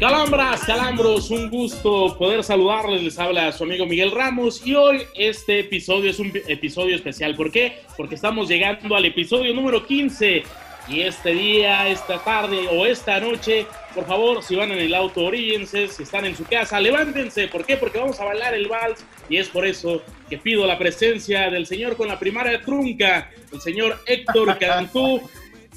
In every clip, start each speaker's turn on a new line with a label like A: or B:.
A: Calambras, calambros, un gusto poder saludarles. Les habla su amigo Miguel Ramos y hoy este episodio es un episodio especial. ¿Por qué? Porque estamos llegando al episodio número 15 y este día, esta tarde o esta noche, por favor, si van en el auto, oríguense, si están en su casa, levántense. ¿Por qué? Porque vamos a bailar el vals y es por eso que pido la presencia del señor con la primaria trunca, el señor Héctor Cantú.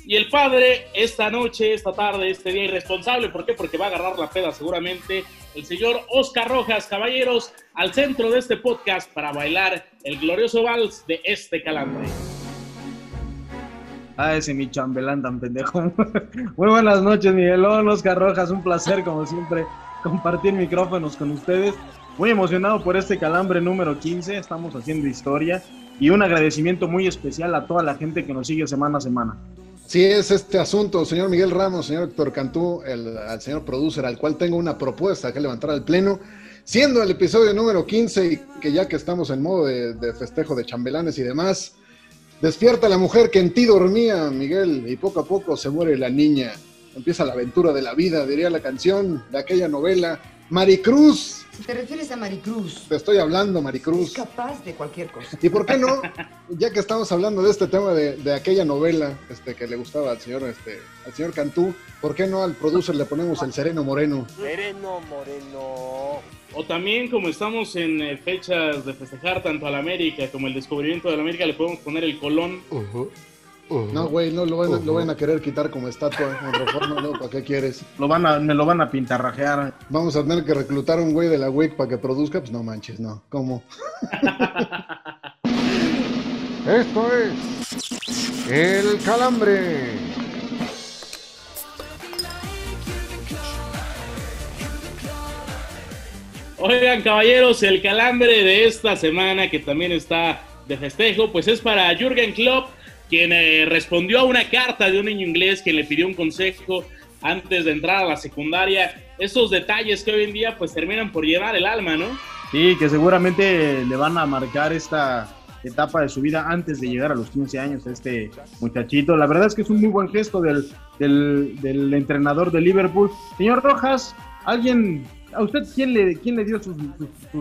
A: Y el padre, esta noche, esta tarde, este día irresponsable, ¿por qué? Porque va a agarrar la peda seguramente, el señor Oscar Rojas, caballeros, al centro de este podcast para bailar el glorioso vals de este calambre.
B: Ah, ese mi chambelán tan pendejo. Muy buenas noches, Miguelón, Oscar Rojas. Un placer, como siempre, compartir micrófonos con ustedes. Muy emocionado por este calambre número 15. Estamos haciendo historia. Y un agradecimiento muy especial a toda la gente que nos sigue semana a semana.
C: Sí, es este asunto, señor Miguel Ramos, señor Héctor Cantú, el, al señor producer, al cual tengo una propuesta que levantar al pleno. Siendo el episodio número 15 y que ya que estamos en modo de, de festejo de chambelanes y demás, Despierta la mujer que en ti dormía, Miguel, y poco a poco se muere la niña. Empieza la aventura de la vida, diría la canción de aquella novela. Maricruz.
D: Si te refieres a Maricruz.
C: Te estoy hablando, Maricruz.
D: Es capaz de cualquier cosa.
C: ¿Y por qué no? Ya que estamos hablando de este tema de, de, aquella novela este, que le gustaba al señor, este, al señor Cantú, ¿por qué no al producer le ponemos el Sereno Moreno?
E: Sereno Moreno.
A: O también, como estamos en eh, fechas de festejar tanto a la América como el descubrimiento de la América, le podemos poner el Colón.
C: Uh -huh. No, güey, no lo van, uh -huh. lo van, a querer quitar como estatua en reforma, ¿no? ¿Para qué quieres?
B: Lo van a, me lo van a pintarrajear.
C: Vamos a tener que reclutar a un güey de la WIC para que produzca, pues no manches, no. ¿Cómo? Esto es El Calambre.
A: Oigan, caballeros, el calambre de esta semana, que también está de festejo, pues es para Jürgen Klopp, quien eh, respondió a una carta de un niño inglés que le pidió un consejo antes de entrar a la secundaria. Esos detalles que hoy en día pues terminan por llevar el alma, ¿no?
B: Sí, que seguramente le van a marcar esta etapa de su vida antes de llegar a los 15 años a este muchachito. La verdad es que es un muy buen gesto del, del, del entrenador de Liverpool. Señor Rojas, alguien ¿A usted quién le, quién le dio sus,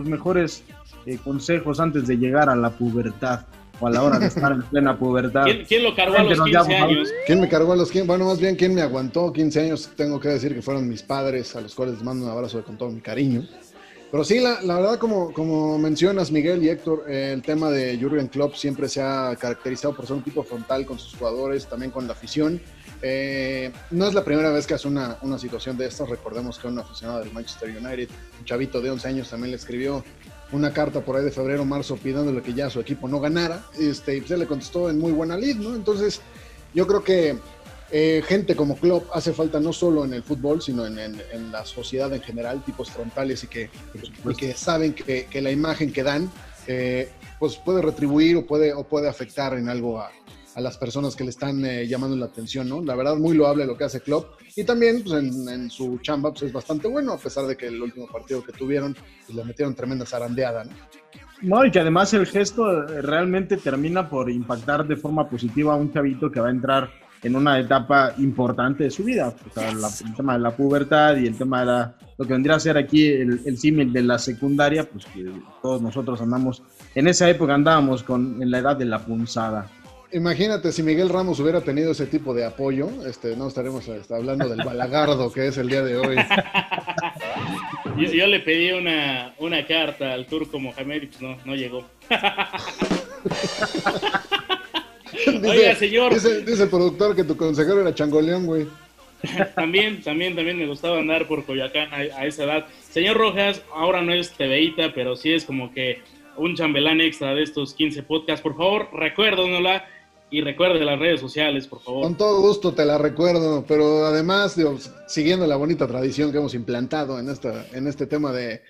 B: mejores eh, consejos antes de llegar a la pubertad? O a la hora de estar en plena pubertad.
A: ¿Quién, quién lo cargó a los 15 años?
C: ¿Quién me cargó a los 15? Bueno, más bien, ¿quién me aguantó 15 años? Tengo que decir que fueron mis padres, a los cuales les mando un abrazo con todo mi cariño. Pero sí, la, la verdad, como, como mencionas, Miguel y Héctor, eh, el tema de Jürgen Klopp siempre se ha caracterizado por ser un tipo frontal con sus jugadores, también con la afición. Eh, no es la primera vez que hace una, una situación de estas. Recordemos que un aficionado del Manchester United, un chavito de 11 años, también le escribió una carta por ahí de febrero, marzo, pidiéndole que ya su equipo no ganara. Este, y se le contestó en muy buena lid, ¿no? Entonces, yo creo que eh, gente como Klopp hace falta no solo en el fútbol, sino en, en, en la sociedad en general, tipos frontales y que, y que saben que, que, la imagen que dan eh, pues puede retribuir o puede, o puede afectar en algo a, a las personas que le están eh, llamando la atención, ¿no? La verdad, muy loable lo que hace Klopp. Y también, pues, en, en, su chamba, pues, es bastante bueno, a pesar de que el último partido que tuvieron, pues, le metieron tremenda zarandeada, ¿no?
B: No, y que además el gesto realmente termina por impactar de forma positiva a un chavito que va a entrar en una etapa importante de su vida. O sea, la, el tema de la pubertad y el tema de la, lo que vendría a ser aquí el, el símil de la secundaria, pues que todos nosotros andamos, en esa época andábamos con, en la edad de la punzada.
C: Imagínate si Miguel Ramos hubiera tenido ese tipo de apoyo, este, no estaremos este, hablando del balagardo que es el día de hoy.
A: Yo, yo, le pedí una, una carta al turco Mohamed y pues no, no llegó.
C: dice, Oiga, señor. Dice, dice, el productor que tu consejero era changoleón, güey.
A: también, también, también me gustaba andar por Coyoacán a, a, esa edad. Señor Rojas, ahora no es TVita, pero sí es como que un chambelán extra de estos 15 podcasts, por favor, recuérdanosla y recuerde las redes sociales, por favor.
C: Con todo gusto te la recuerdo, pero además, siguiendo la bonita tradición que hemos implantado en, esta, en este tema de,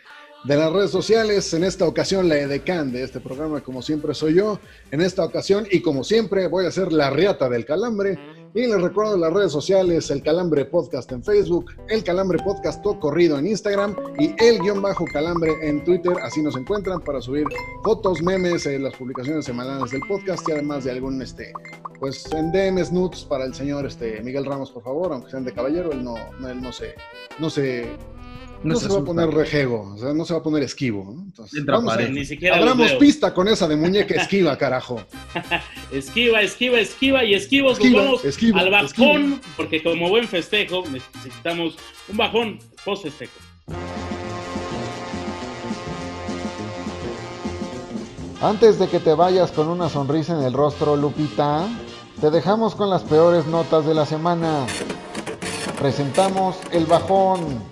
C: de las redes sociales, en esta ocasión la edecán de este programa, como siempre soy yo, en esta ocasión y como siempre voy a hacer la riata del calambre y les recuerdo las redes sociales, el Calambre Podcast en Facebook, el Calambre Podcast todo corrido en Instagram y el guion bajo Calambre en Twitter. Así nos encuentran para subir fotos, memes, eh, las publicaciones semanales del podcast y además de algún, este, pues en DMs nudes para el señor este, Miguel Ramos, por favor, aunque sean de caballero, él no, él no se, no se, no,
B: No
C: se,
B: se
C: va a poner rejego, o sea, no se va a poner esquivo. ¿no? Entonces,
B: Entra
C: vamos a-
B: pared.
A: Ni siquiera los
C: Abramos
A: veo.
C: pista con esa de muñeca esquiva, carajo.
A: Esquiva, esquiva, esquiva y esquivos.
C: Esquiva,
A: nos vamos
C: esquiva,
A: al bajón, porque como buen festejo necesitamos un bajón post festejo.
F: Antes de que te vayas con una sonrisa en el rostro, Lupita, te dejamos con las peores notas de la semana. Presentamos el bajón.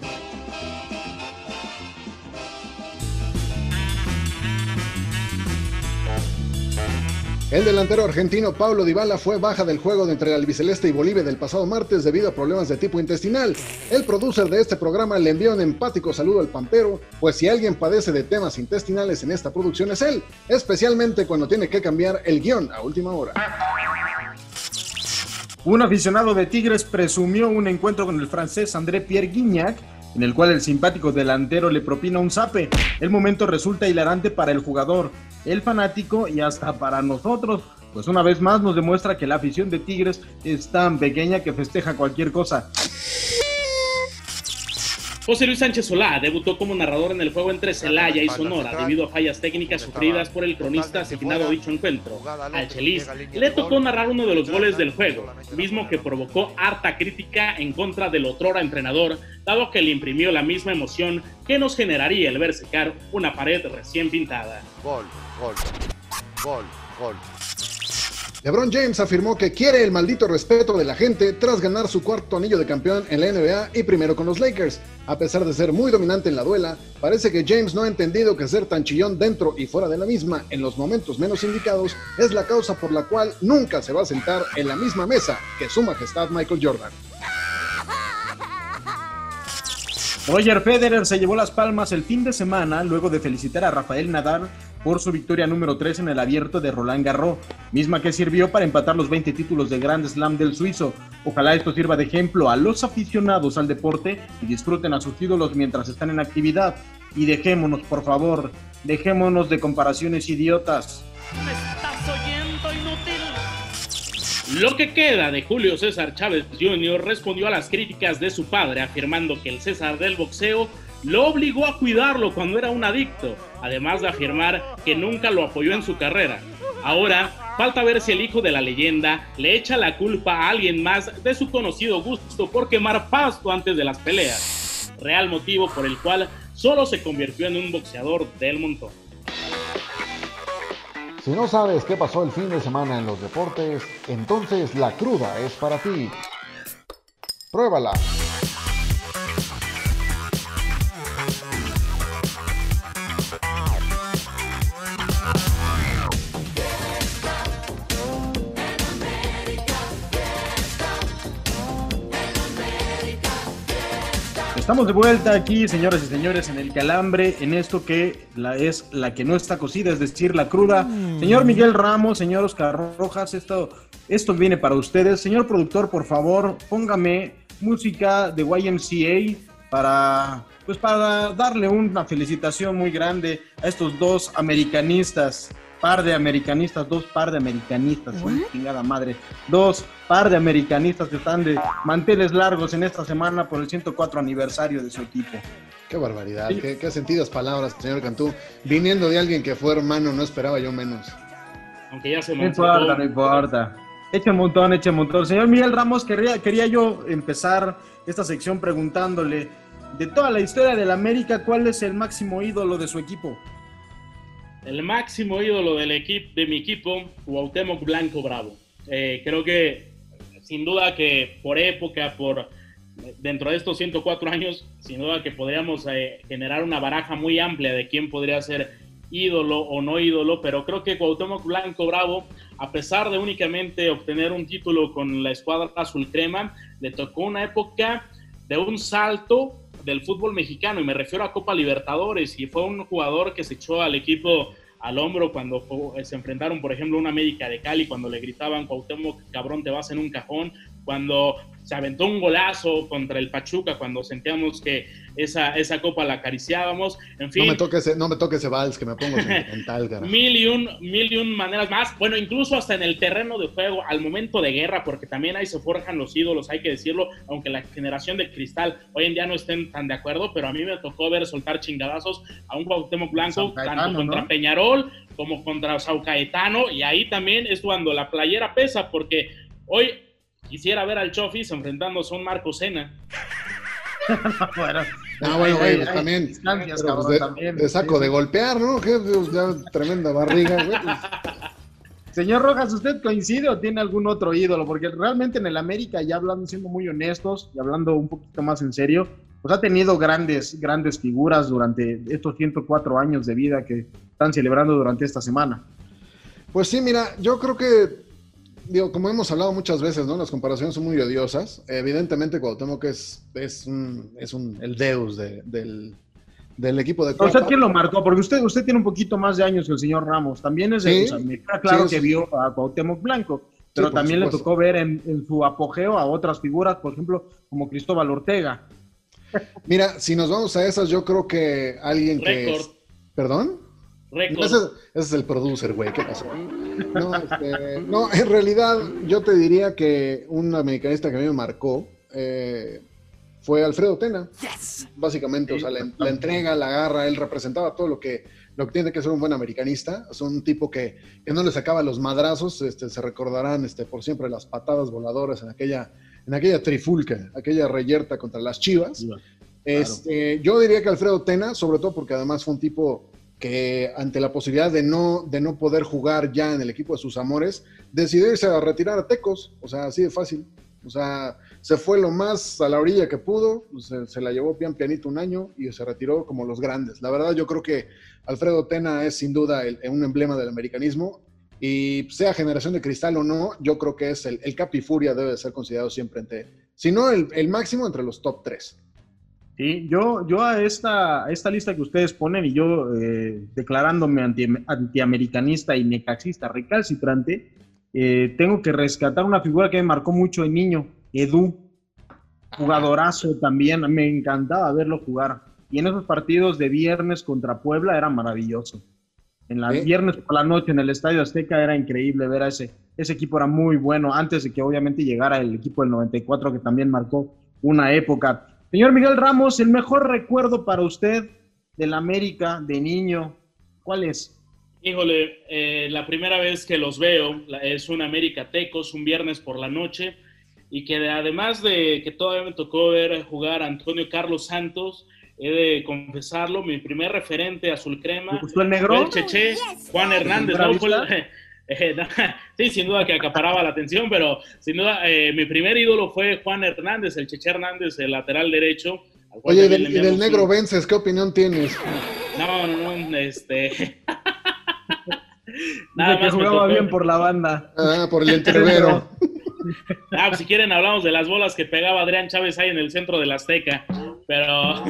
C: El delantero argentino Pablo Dybala fue baja del juego de entre el albiceleste y Bolivia del pasado martes debido a problemas de tipo intestinal. El producer de este programa le envió un empático saludo al Pampero, pues si alguien padece de temas intestinales en esta producción es él, especialmente cuando tiene que cambiar el guion a última hora.
B: Un aficionado de Tigres presumió un encuentro con el francés André Pierre Guignac, en el cual el simpático delantero le propina un zape. El momento resulta hilarante para el jugador, el fanático y hasta para nosotros, pues una vez más nos demuestra que la afición de Tigres es tan pequeña que festeja cualquier cosa.
A: José Luis Sánchez Solá debutó como narrador en el juego entre Celaya y Sonora debido a fallas técnicas sufridas por el cronista asignado a dicho encuentro. Al Chelis le tocó narrar uno de los goles del juego, mismo que provocó harta crítica en contra del otrora entrenador, dado que le imprimió la misma emoción que nos generaría el ver secar una pared recién pintada.
E: Gol, gol, gol, gol.
C: LeBron James afirmó que quiere el maldito respeto de la gente tras ganar su cuarto anillo de campeón en la NBA y primero con los Lakers. A pesar de ser muy dominante en la duela, parece que James no ha entendido que ser tan chillón dentro y fuera de la misma en los momentos menos indicados es la causa por la cual nunca se va a sentar en la misma mesa que su majestad Michael Jordan.
B: Roger Federer se llevó las palmas el fin de semana luego de felicitar a Rafael Nadal por su victoria número 3 en el abierto de Roland Garros, misma que sirvió para empatar los 20 títulos de Grand Slam del suizo. Ojalá esto sirva de ejemplo a los aficionados al deporte y disfruten a sus ídolos mientras están en actividad. Y dejémonos, por favor, dejémonos de comparaciones idiotas.
G: ¿Me estás oyendo, inútil?
A: Lo que queda de Julio César Chávez Jr. respondió a las críticas de su padre afirmando que el César del boxeo lo obligó a cuidarlo cuando era un adicto, además de afirmar que nunca lo apoyó en su carrera. Ahora, falta ver si el hijo de la leyenda le echa la culpa a alguien más de su conocido gusto por quemar pasto antes de las peleas, real motivo por el cual solo se convirtió en un boxeador del montón.
F: Si no sabes qué pasó el fin de semana en los deportes, entonces la cruda es para ti. Pruébala.
B: Estamos de vuelta aquí, señoras y señores, en el calambre, en esto que la, es la que no está cocida, es decir, la cruda. Señor Miguel Ramos, señor Oscar Rojas, esto, esto viene para ustedes. Señor productor, por favor, póngame música de YMCA para, pues para darle una felicitación muy grande a estos dos americanistas. Par de americanistas, dos par de americanistas, ¿eh? chingada madre. Dos par de americanistas que están de manteles largos en esta semana por el 104 aniversario de su equipo.
C: Qué barbaridad, qué, qué sentidas palabras, señor Cantú. Viniendo de alguien que fue hermano, no esperaba yo menos.
A: Aunque ya se
B: No importa,
A: todo.
B: no importa. Eche un montón, eche un montón. Señor Miguel Ramos, quería, quería yo empezar esta sección preguntándole, de toda la historia del América, ¿cuál es el máximo ídolo de su equipo?
A: El máximo ídolo del equipo, de mi equipo, Cuauhtémoc Blanco Bravo. Eh, creo que, sin duda que por época, por dentro de estos 104 años, sin duda que podríamos eh, generar una baraja muy amplia de quién podría ser ídolo o no ídolo, pero creo que Cuauhtémoc Blanco Bravo, a pesar de únicamente obtener un título con la escuadra azul crema, le tocó una época de un salto del fútbol mexicano, y me refiero a Copa Libertadores, y fue un jugador que se echó al equipo al hombro cuando se enfrentaron, por ejemplo, una América de Cali, cuando le gritaban, Cuauhtémoc, cabrón, te vas en un cajón, cuando se aventó un golazo contra el Pachuca cuando sentíamos que esa, esa copa la acariciábamos. En fin.
C: No me toque ese, no me toque ese vals que me pongo sentimental, cara.
A: mil, y un, mil y un maneras más. Bueno, incluso hasta en el terreno de juego, al momento de guerra, porque también ahí se forjan los ídolos, hay que decirlo, aunque la generación de cristal hoy en día no estén tan de acuerdo, pero a mí me tocó ver soltar chingadazos a un Cuauhtémoc Blanco, tanto contra Peñarol como contra Saucaetano, y ahí también es cuando la playera pesa, porque hoy Quisiera ver al Chofis enfrentándose a un Marco Sena.
C: bueno, ah, bueno, güey, pues también, pues de, también. De saco de golpear, ¿no? Que ya tremenda barriga, güey. Pues.
B: Señor Rojas, ¿usted coincide o tiene algún otro ídolo? Porque realmente en el América, ya hablando, siendo muy honestos y hablando un poquito más en serio, pues ha tenido grandes, grandes figuras durante estos 104 años de vida que están celebrando durante esta semana.
C: Pues sí, mira, yo creo que digo, como hemos hablado muchas veces, ¿no? Las comparaciones son muy odiosas. Evidentemente, Cuauhtémoc es, es, un, es un, el deus del, del equipo de
B: ¿Usted quién lo marcó? Porque usted, usted tiene un poquito más de años que el señor Ramos. También es de, me claro que vio a Cuauhtémoc Blanco, pero también le tocó ver en, en, su apogeo a otras figuras, por ejemplo, como Cristóbal Ortega.
C: Mira, si nos vamos a esas, yo creo que alguien que... Es, Ese, es el producer, güey. ¿Qué pasó? Este, no, en realidad yo te diría que un americanista que a mí me marcó eh, fue Alfredo Tena. Básicamente, o sea, la, entrega, la agarra, él representaba todo lo que, lo que tiene que ser un buen americanista. Es un tipo que, que no le sacaba los madrazos, este, se recordarán este, por siempre las patadas voladoras en aquella, en aquella trifulca, aquella reyerta contra las chivas. Este, yo diría que Alfredo Tena, sobre todo porque además fue un tipo que ante la posibilidad de no, de no poder jugar ya en el equipo de sus amores, decidió irse a retirar a Tecos, o sea, así de fácil. O sea, se fue lo más a la orilla que pudo, se, la llevó pian pianito un año y se retiró como los grandes. La verdad, yo creo que Alfredo Tena es sin duda un emblema del americanismo y sea generación de cristal o no, yo creo que es el, el Capifuria debe ser considerado siempre entre, si no el, el máximo entre los top tres.
B: Sí, yo, yo a esta, esta lista que ustedes ponen y yo eh, declarándome anti, antiamericanista y necaxista recalcitrante, eh, tengo que rescatar una figura que me marcó mucho de niño, Edu, jugadorazo también, me encantaba verlo jugar. Y en esos partidos de viernes contra Puebla era maravilloso. En las viernes por la noche en el Estadio Azteca era increíble ver a ese, ese equipo, era muy bueno, antes de que obviamente llegara el equipo del 94 que también marcó una época. Señor Miguel Ramos, el mejor recuerdo para usted del América de niño, ¿cuál es?
A: Híjole, eh, la primera vez que los veo es un América Tecos, un viernes por la noche, y que además de que todavía me tocó ver jugar a Antonio Carlos Santos, he de confesarlo, mi primer referente azul crema.
B: gustó el negro?
A: el Cheche, Juan Hernández, ¿no? Eh, sí, sin duda que acaparaba la atención, pero sin duda eh, mi primer ídolo fue Juan Hernández, el Cheche Hernández, el lateral derecho.
C: Oye, y del, negro Vences, ¿qué opinión tienes?
A: No, no, no, este...
B: Nada más que jugaba bien por la banda.
C: Ah, por el entrevero.
A: Ah, pues si quieren hablamos de las bolas que pegaba Adrián Chávez ahí en el centro del Azteca, pero,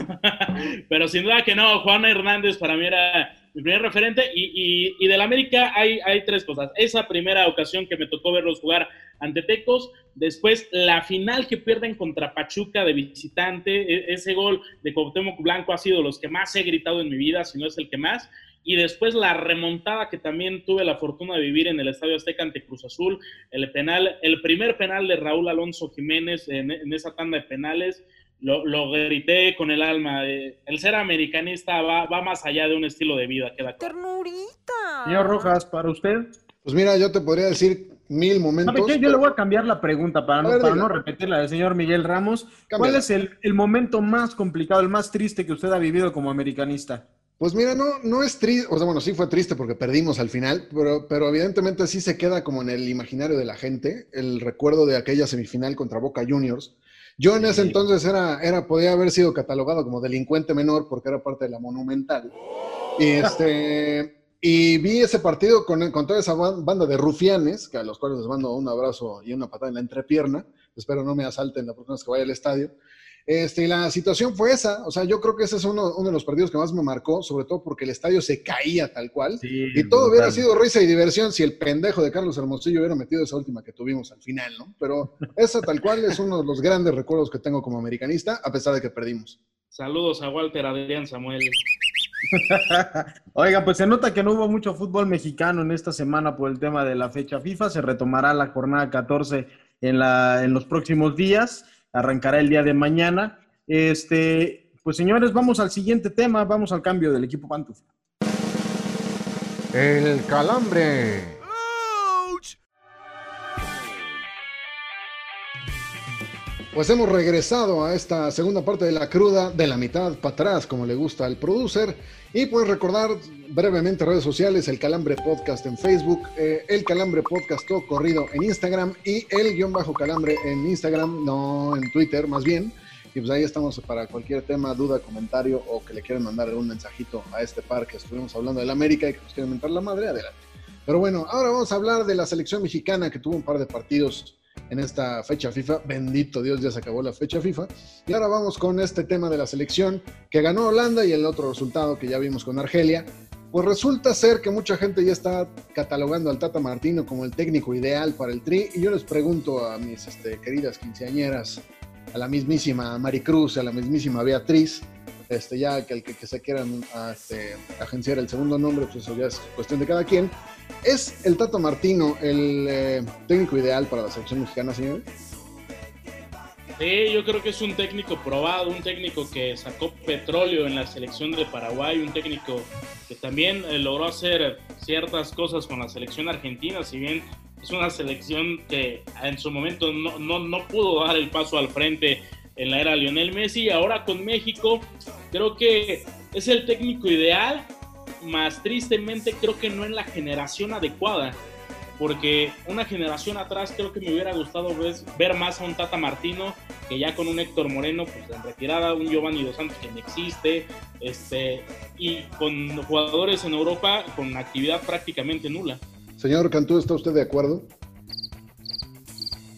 A: pero sin duda que no, Juan Hernández para mí era mi primer referente. Y, y, del América hay, hay tres cosas. Esa primera ocasión que me tocó verlos jugar ante Tecos, después la final que pierden contra Pachuca de visitante, e, ese gol de Cuauhtémoc Blanco ha sido los que más he gritado en mi vida, si no es el que más. Y después la remontada que también tuve la fortuna de vivir en el Estadio Azteca ante Cruz Azul, el penal, el primer penal de Raúl Alonso Jiménez en esa tanda de penales, lo, lo, grité con el alma. Eh, el ser americanista va, va, más allá de un estilo de vida. Queda
B: ¡Ternurita! Señor Rojas, ¿para usted?
C: Pues mira, yo te podría decir mil momentos.
B: Yo le voy a cambiar la pregunta para, no, para no repetir la del señor Miguel Ramos. ¿Cuál es el, el, momento más complicado, el más triste que usted ha vivido como americanista?
C: Pues mira, no, no es triste, o sea, bueno, sí fue triste porque perdimos al final, pero, pero evidentemente sí se queda como en el imaginario de la gente el recuerdo de aquella semifinal contra Boca Juniors, yo en ese entonces era, era, podía haber sido catalogado como delincuente menor porque era parte de la monumental. Y, este, y vi ese partido con, con toda esa ban- banda de rufianes, que a los cuales les mando un abrazo y una patada en la entrepierna. Espero no me asalten la próxima vez que vaya al estadio. Este, y la situación fue esa. O sea, yo creo que ese es uno, uno de los partidos que más me marcó, sobre todo porque el estadio se caía tal cual.
B: Sí,
C: Y todo hubiera sido risa y diversión si el pendejo de Carlos Hermosillo hubiera metido esa última que tuvimos al final, ¿no? Pero esa tal cual es uno de los grandes recuerdos que tengo como americanista, a pesar de que perdimos.
A: Saludos a Walter Adrián Samuel.
B: Oiga, pues se nota que no hubo mucho fútbol mexicano en esta semana por el tema de la fecha FIFA. Se retomará la jornada 14 en, la, en los próximos días. Arrancará el día de mañana. Este, pues señores, vamos al siguiente tema. Vamos al cambio del equipo Pantufla.
F: El calambre.
C: Pues hemos regresado a esta segunda parte de la cruda, de la mitad para atrás, como le gusta al producer. Y pues recordar brevemente redes sociales, el Calambre Podcast en Facebook, eh, el Calambre Podcast todo corrido en Instagram y el guion bajo Calambre en Instagram, no en Twitter más bien. Y pues ahí estamos para cualquier tema, duda, comentario o que le quieran mandar algún mensajito a este par que estuvimos hablando del América y que nos quieren mentar la madre, adelante. Pero bueno, ahora vamos a hablar de la selección mexicana que tuvo un par de partidos en esta fecha FIFA. Bendito Dios, ya se acabó la fecha FIFA. Y ahora vamos con este tema de la selección que ganó Holanda y el otro resultado que ya vimos con Argelia. Pues resulta ser que mucha gente ya está catalogando al Tata Martino como el técnico ideal para el Tri. Y yo les pregunto a mis este, queridas quinceañeras, a la mismísima Maricruz, a la mismísima Beatriz, este, ya que el que, se quieran a, este, agenciar el segundo nombre, pues eso ya es cuestión de cada quien. ¿Es el Tata Martino el eh, técnico ideal para la selección mexicana, señores?
A: Sí, yo creo que es un técnico probado, un técnico que sacó petróleo en la selección de Paraguay, un técnico que también eh, logró hacer ciertas cosas con la selección argentina, si bien es una selección que en su momento no, no, no pudo dar el paso al frente en la era Lionel Messi, ahora con México creo que es el técnico ideal, más tristemente creo que no en la generación adecuada porque una generación atrás creo que me hubiera gustado ver, ver más a un Tata Martino que ya con un Héctor Moreno pues en retirada, un Giovanni Dos Santos que no existe, este, y con jugadores en Europa con actividad prácticamente nula.
C: Señor Cantú, ¿está usted de acuerdo?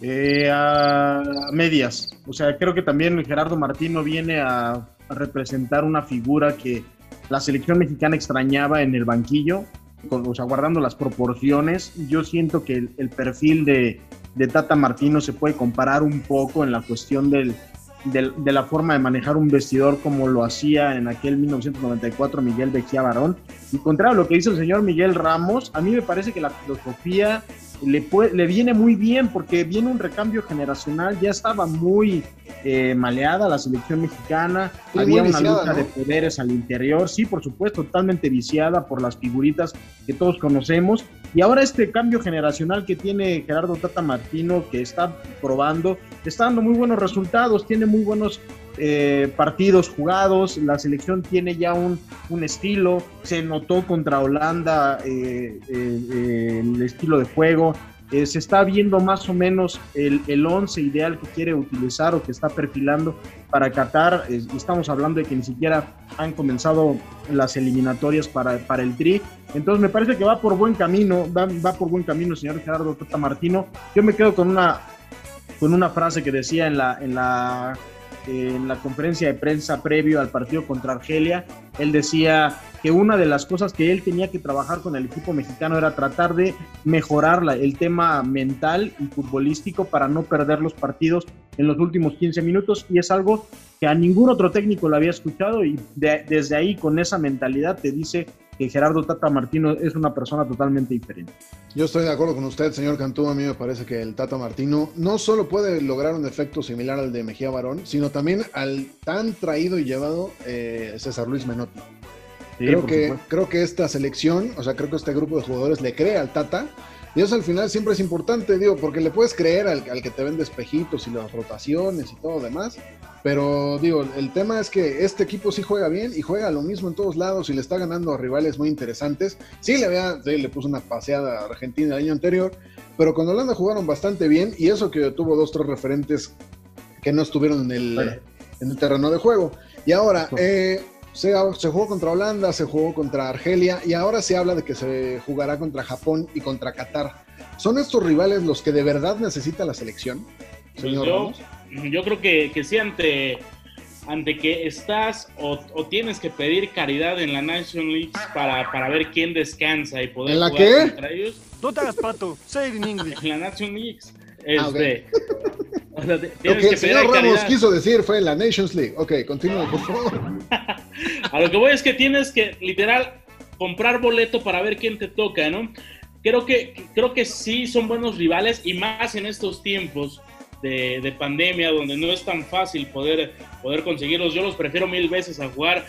B: Eh, a medias. O sea, creo que también Gerardo Martino viene a, a representar una figura que la selección mexicana extrañaba en el banquillo, con, o sea, guardando las proporciones. Yo siento que el, perfil de, de, Tata Martino se puede comparar un poco en la cuestión del, del, de la forma de manejar un vestidor como lo hacía en aquel 1994 Miguel Mejía Barón. Y contrario a lo que dice el señor Miguel Ramos, a mí me parece que la filosofía le, puede, le, viene muy bien porque viene un recambio generacional, ya estaba muy eh, maleada la selección mexicana,
C: sí,
B: había una
C: viciada,
B: lucha
C: ¿no?
B: de poderes al interior, sí, por supuesto, totalmente viciada por las figuritas que todos conocemos, y ahora este cambio generacional que tiene Gerardo Tata Martino, que está probando, está dando muy buenos resultados, tiene muy buenos eh, partidos jugados, la selección tiene ya un, un estilo, se notó contra Holanda eh, eh, el estilo de juego, eh, se está viendo más o menos el, el once ideal que quiere utilizar o que está perfilando para Qatar. Estamos hablando de que ni siquiera han comenzado las eliminatorias para, para el Tri. Entonces me parece que va por buen camino, va, va por buen camino el señor Gerardo Tata Martino. Yo me quedo con una, con una frase que decía en la, en la en la conferencia de prensa previo al partido contra Argelia, él decía que una de las cosas que él tenía que trabajar con el equipo mexicano era tratar de mejorar el tema mental y futbolístico para no perder los partidos en los últimos 15 minutos y es algo que a ningún otro técnico lo había escuchado y de, desde ahí con esa mentalidad te dice que Gerardo Tata Martino es una persona totalmente diferente.
C: Yo estoy de acuerdo con usted, señor Cantú. A mí me parece que el Tata Martino no solo puede lograr un efecto similar al de Mejía Barón, sino también al tan traído y llevado eh, César Luis Menotti. Sí, creo, que, creo que esta selección, o sea, creo que este grupo de jugadores le cree al Tata. Y eso al final siempre es importante, digo, porque le puedes creer al, al que te vende espejitos y las rotaciones y todo demás. Pero digo, el tema es que este equipo sí juega bien y juega lo mismo en todos lados y le está ganando a rivales muy interesantes. Sí, le, había, sí, le puso una paseada a Argentina el año anterior, pero con Holanda jugaron bastante bien y eso que tuvo dos, tres referentes que no estuvieron en el, bueno. en el terreno de juego. Y ahora, eh, Se, se jugó contra Holanda, se jugó contra Argelia y ahora se habla de que se jugará contra Japón y contra Qatar. ¿Son estos rivales los que de verdad necesita la selección?
A: Pues yo,
C: Ramos?
A: yo creo que, que sí, ante, ante que estás o, o tienes que pedir caridad en la Nation League para, para ver quién descansa y poder
C: ¿En la
A: jugar
C: qué?
A: contra ellos.
G: No te hagas pato, say it in English.
A: En la Nation League.
C: Ah, ok.
A: Este, o sea,
C: Lo que el señor Ramos
A: caridad.
C: quiso decir fue la Nations League. Ok, continúe, por favor.
A: A lo que voy es que tienes que, literal, comprar boleto para ver quién te toca, ¿no? Creo que, creo que sí son buenos rivales y más en estos tiempos de, de pandemia donde no es tan fácil poder, poder conseguirlos. Yo los prefiero mil veces a jugar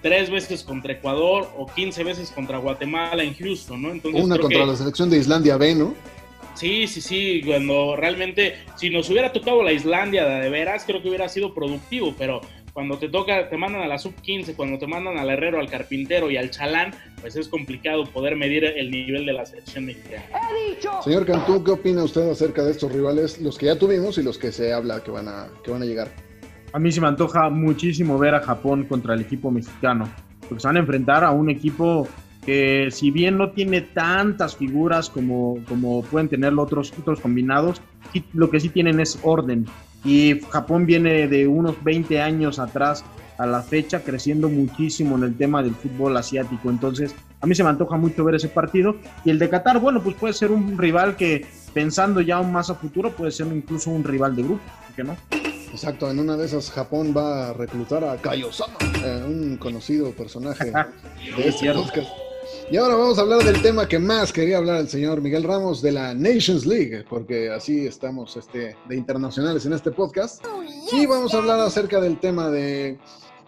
A: tres veces contra Ecuador o 15 veces contra Guatemala en Houston, ¿no? Entonces,
C: Una
A: creo
C: contra
A: que-
C: la selección de Islandia B, ¿no?
A: Sí, sí, sí, cuando realmente, si nos hubiera tocado la Islandia de veras, creo que hubiera sido productivo, pero cuando te toca, te mandan a la sub-15, cuando te mandan al herrero, al carpintero y al chalán, pues es complicado poder medir el nivel de la selección mexicana.
C: Señor Cantú, ¿qué opina usted acerca de estos rivales, los que ya tuvimos y los que se habla que van a, que van a llegar?
B: A mí se me antoja muchísimo ver a Japón contra el equipo mexicano, porque se van a enfrentar a un equipo que si bien no tiene tantas figuras como, como pueden tenerlo otros, otros combinados, lo que sí tienen es orden. Y Japón viene de unos 20 años atrás a la fecha, creciendo muchísimo en el tema del fútbol asiático. Entonces, a mí se me antoja mucho ver ese partido. Y el de Qatar, bueno, pues puede ser un rival que, pensando ya más a futuro, puede ser incluso un rival de grupo, ¿por qué no?
C: Exacto, en una de esas Japón va a reclutar a Kaiosama, eh, un conocido personaje de este podcast. Y ahora vamos a hablar del tema que más quería hablar el señor Miguel Ramos de la Nations League, porque así estamos este, de internacionales en este podcast. Y vamos a hablar acerca del tema de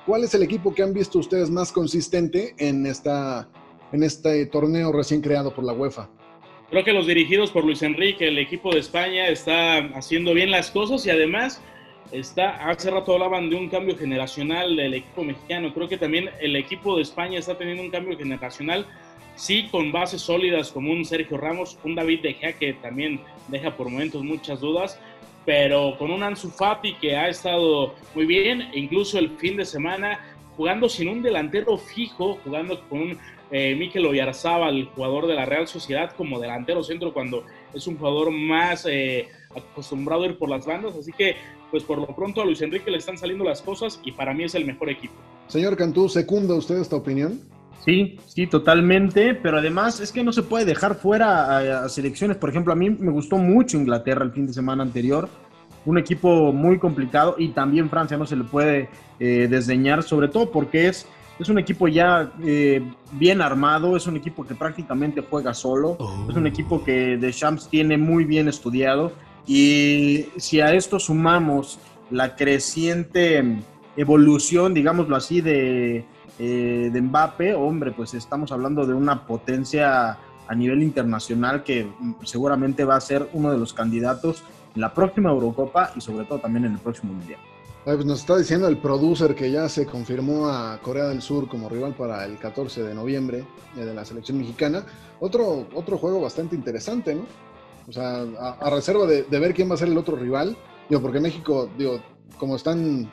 C: cuál es el equipo que han visto ustedes más consistente en, esta, en este torneo recién creado por la UEFA.
A: Creo que los dirigidos por Luis Enrique, el equipo de España, está haciendo bien las cosas y además está, hace rato hablaban de un cambio generacional del equipo mexicano. Creo que también el equipo de España está teniendo un cambio generacional, sí, con bases sólidas como un Sergio Ramos, un David De Gea que también deja por momentos muchas dudas, pero con un Ansu Fati que ha estado muy bien, incluso el fin de semana jugando sin un delantero fijo, jugando con un eh, Mikel Oyarzábal, el jugador de la Real Sociedad, como delantero centro cuando es un jugador más eh, acostumbrado a ir por las bandas. Así que, pues por lo pronto a Luis Enrique le están saliendo las cosas y para mí es el mejor equipo.
C: Señor Cantú, ¿secunda usted esta opinión?
B: Sí, sí, totalmente, pero además es que no se puede dejar fuera a, a selecciones. Por ejemplo, a mí me gustó mucho Inglaterra el fin de semana anterior, un equipo muy complicado y también Francia no se le puede eh, desdeñar, sobre todo porque es, es un equipo ya eh, bien armado, es un equipo que prácticamente juega solo, es un equipo que Deschamps tiene muy bien estudiado y si a esto sumamos la creciente evolución, digámoslo así, de, eh, de Mbappe, hombre, pues estamos hablando de una potencia a nivel internacional que mm, seguramente va a ser uno de los candidatos en la próxima Eurocopa y sobre todo también en el próximo Mundial.
C: Pues nos está diciendo el producer que ya se confirmó a Corea del Sur como rival para el 14 de noviembre eh, de la selección mexicana. Otro, otro juego bastante interesante, ¿no? O sea, a, a reserva de, de, ver quién va a ser el otro rival. Digo, porque México, digo, como están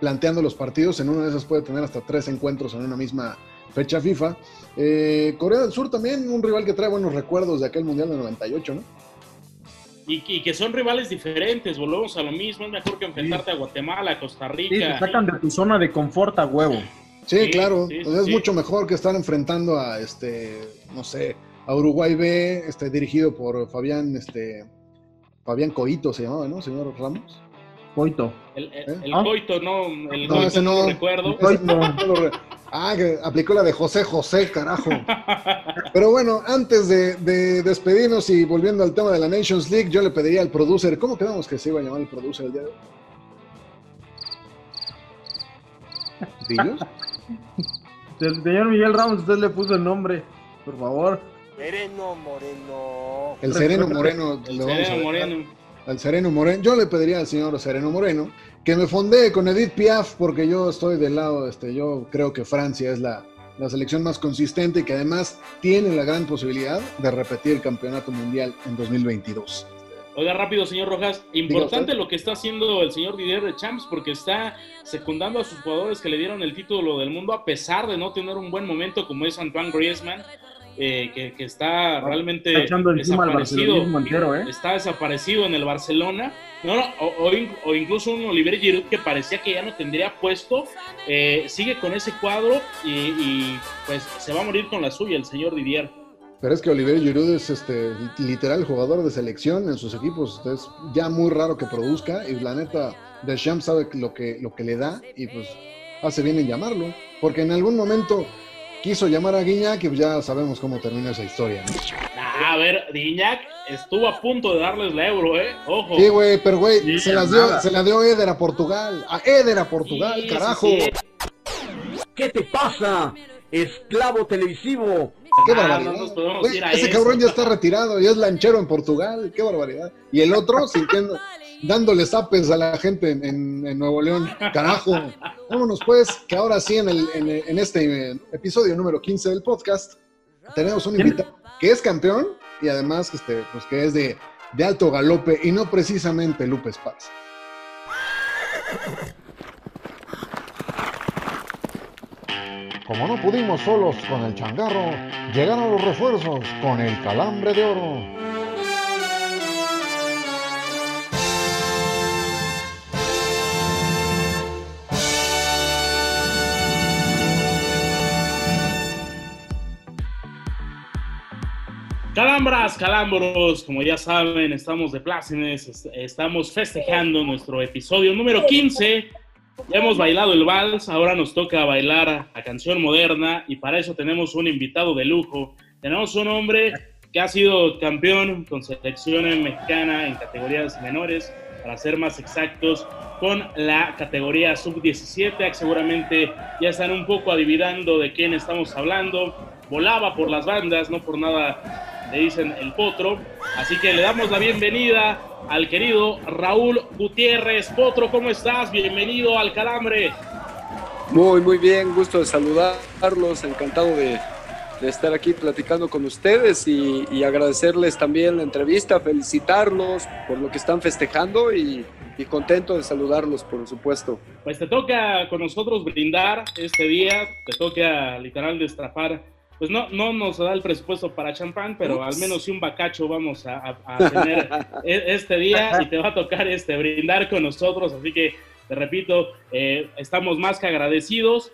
C: planteando los partidos, en una de esas puede tener hasta tres encuentros en una misma fecha FIFA. Eh, Corea del Sur también, un rival que trae buenos recuerdos de aquel Mundial de 98, ¿no?
A: Y, y, que son rivales diferentes, volvemos a lo mismo, es mejor que enfrentarte sí. a Guatemala, a Costa Rica.
B: Sí, te sacan de tu zona de confort a huevo.
C: Sí, sí claro, sí, es mucho mejor que estar enfrentando a, este, no sé, a Uruguay B, este, dirigido por Fabián, este, Fabián Coito se llamaba, ¿no, señor Ramos?
B: Coito.
A: El, el, ¿Eh? el ¿Ah? Coito, no, el
C: no,
A: Coito
C: ese
A: no,
C: no
A: lo recuerdo.
C: No, no, ah, que aplicó la de José José, carajo. Pero bueno, antes de, de, despedirnos y volviendo al tema de la Nations League, yo le pediría al producer, ¿cómo quedamos que se iba a llamar el producer el día de hoy?
B: ¿Pillos? El señor Miguel Ramos, usted le puso el nombre, por favor.
E: Sereno Moreno.
C: El Sereno Moreno.
A: El Sereno Moreno
C: al Sereno Moreno. Yo le pediría al señor Sereno Moreno que me fondee con Edith Piaf, porque yo estoy del lado, este, yo creo que Francia es la, la selección más consistente y que además tiene la gran posibilidad de repetir el campeonato mundial en 2022.
A: Oiga, rápido, señor Rojas. Importante lo que está haciendo el señor Didier de Champs porque está secundando a sus jugadores que le dieron el título del mundo a pesar de no tener un buen momento como es Antoine Griezmann, eh, que, que está realmente
B: Está echando encima al
A: desaparecido.
B: entero, ¿eh?
A: Está desaparecido en el Barcelona. No, no, o, o in- o incluso un Oliver Giroud que parecía que ya no tendría puesto, eh, sigue con ese cuadro y, y, pues se va a morir con la suya el señor Didier.
C: Pero es que Oliver Giroud es este, literal jugador de selección en sus equipos. Es ya muy raro que produzca. Y la neta, Deschamps sabe lo que, lo que le da y pues hace bien en llamarlo. Porque en algún momento quiso llamar a Guiñac y ya sabemos cómo termina esa historia. ¿no?
A: Ah, a ver, Diñac estuvo a punto de darles la euro, ¿eh? Ojo.
C: Sí, güey, pero güey,
B: Sí,
C: se, las dio,
B: nada.
C: se la dio Eder a Portugal. A Eder a Portugal,
A: Sí,
C: carajo.
A: sí, sí.
E: ¿Qué te pasa, esclavo televisivo?
C: Qué
A: Ah,
C: barbaridad.
A: no
C: ese
A: eso.
C: cabrón ya está retirado y es lanchero en Portugal. Qué barbaridad. Y el otro sintiendo, dándole zapes a la gente en, Nuevo León. Carajo. Vámonos pues, que ahora sí en, el, en, este episodio número 15 del podcast tenemos un invitado que es campeón y además este, pues, que es de, de alto galope y no precisamente Lupe Esparza.
F: Como no pudimos solos con el changarro, llegaron los refuerzos con el calambre de oro.
A: Calambras, calambros, como ya saben, estamos de plácemes, est- estamos festejando nuestro episodio número 15. Ya hemos bailado el vals, ahora nos toca bailar la canción moderna y para eso tenemos un invitado de lujo. Tenemos un hombre que ha sido campeón con selección mexicana en categorías menores, para ser más exactos, con la categoría sub-17. Seguramente ya están un poco adivinando de quién estamos hablando. Volaba por las bandas, no por nada le dicen el potro. Así que le damos la bienvenida al querido Raúl Gutiérrez. Potro, ¿cómo estás? Bienvenido al Calambre.
H: Muy, muy bien, gusto de saludarlos, encantado de, de estar aquí platicando con ustedes y, y agradecerles también la entrevista, felicitarlos por lo que están festejando y, y contento de saludarlos, por supuesto.
A: Pues te toca con nosotros brindar este día, te toca literal destrapar. Pues no, no nos da el presupuesto para champán, pero al menos sí un bacacho vamos a, a- a tener e- este día y te va a tocar este brindar con nosotros. Así que te repito, eh, estamos más que agradecidos.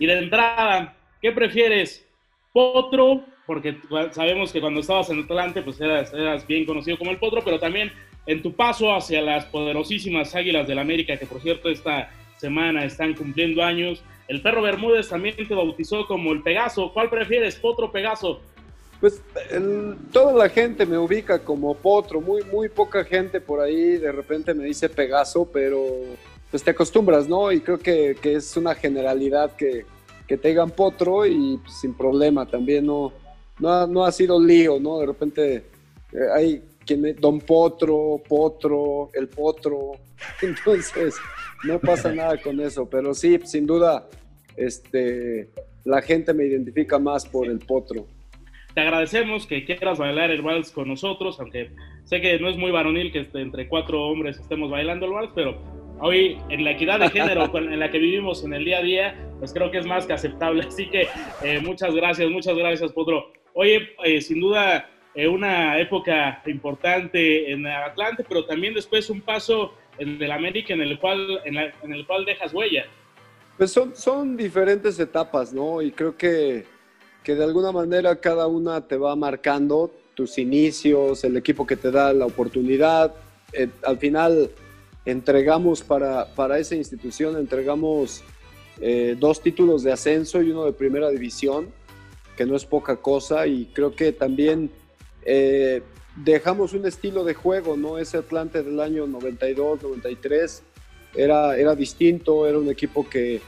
A: Y de entrada, ¿qué prefieres? Potro, porque sabemos que cuando estabas en Atlante, pues eras, eras bien conocido como el Potro, pero también en tu paso hacia las poderosísimas Águilas del América, que por cierto esta semana están cumpliendo años. El perro Bermúdez también te bautizó como el Pegaso. ¿Cuál prefieres, Potro Pegaso?
H: Pues toda la gente me ubica como potro, muy, muy poca gente por ahí de repente me dice Pegaso, pero pues te acostumbras, ¿no? Y creo que, que es una generalidad que, que te digan potro y pues, sin problema también no, no, ha, no ha sido lío, ¿no? De repente eh, hay quien Don Potro, Potro, el Potro, entonces no pasa nada con eso, pero sí, sin duda, este, la gente me identifica más por el Potro.
A: Te agradecemos que quieras bailar el vals con nosotros, aunque sé que no es muy varonil que este- entre cuatro hombres estemos bailando el vals, pero hoy en la equidad de género en la que vivimos en el día a día, pues creo que es más que aceptable. Así que eh, muchas gracias, muchas gracias, Potro. Oye, eh, sin duda, eh, una época importante en Atlante, pero también después un paso el América en el cual, en, la- en el cual dejas huella.
H: Pues son, son diferentes etapas, ¿no? Y creo que, que de alguna manera cada una te va marcando tus inicios, el equipo que te da la oportunidad. Eh, al final entregamos para, para esa institución, entregamos eh, dos títulos de ascenso y uno de primera división, que no es poca cosa, y creo que también eh, dejamos un estilo de juego, ¿no? Ese Atlante del año 92, 93 era, era distinto, era un equipo que,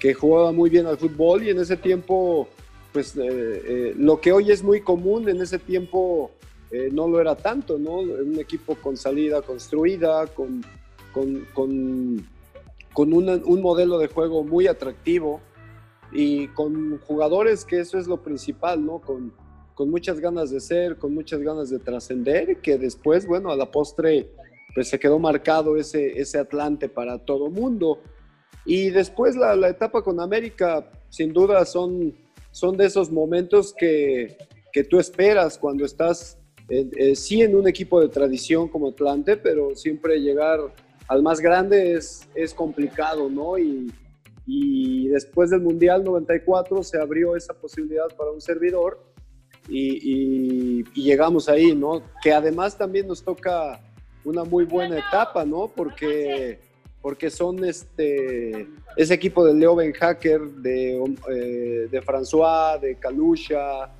H: que jugaba muy bien al fútbol y en ese tiempo, pues eh, eh, lo que hoy es muy común, en ese tiempo eh, no lo era tanto, ¿no? Un equipo con salida construida, con, con, con, con una- un modelo de juego muy atractivo y con jugadores que eso es lo principal, ¿no? Con, con muchas ganas de ser, con muchas ganas de trascender, que después, bueno, a la postre, pues se quedó marcado ese, ese Atlante para todo mundo. Y después la, la etapa con América, sin duda, son, son de esos momentos que, que tú esperas cuando estás, eh, eh, sí en un equipo de tradición como Atlante, pero siempre llegar al más grande es, es complicado, ¿no? Y, y después del Mundial 94 se abrió esa posibilidad para un servidor y, y, y, llegamos ahí, ¿no? Que además también nos toca una muy buena etapa, ¿no? Porque, porque son este, ese equipo de Leo Ben Hacker, de, eh, de François, de Kalusha,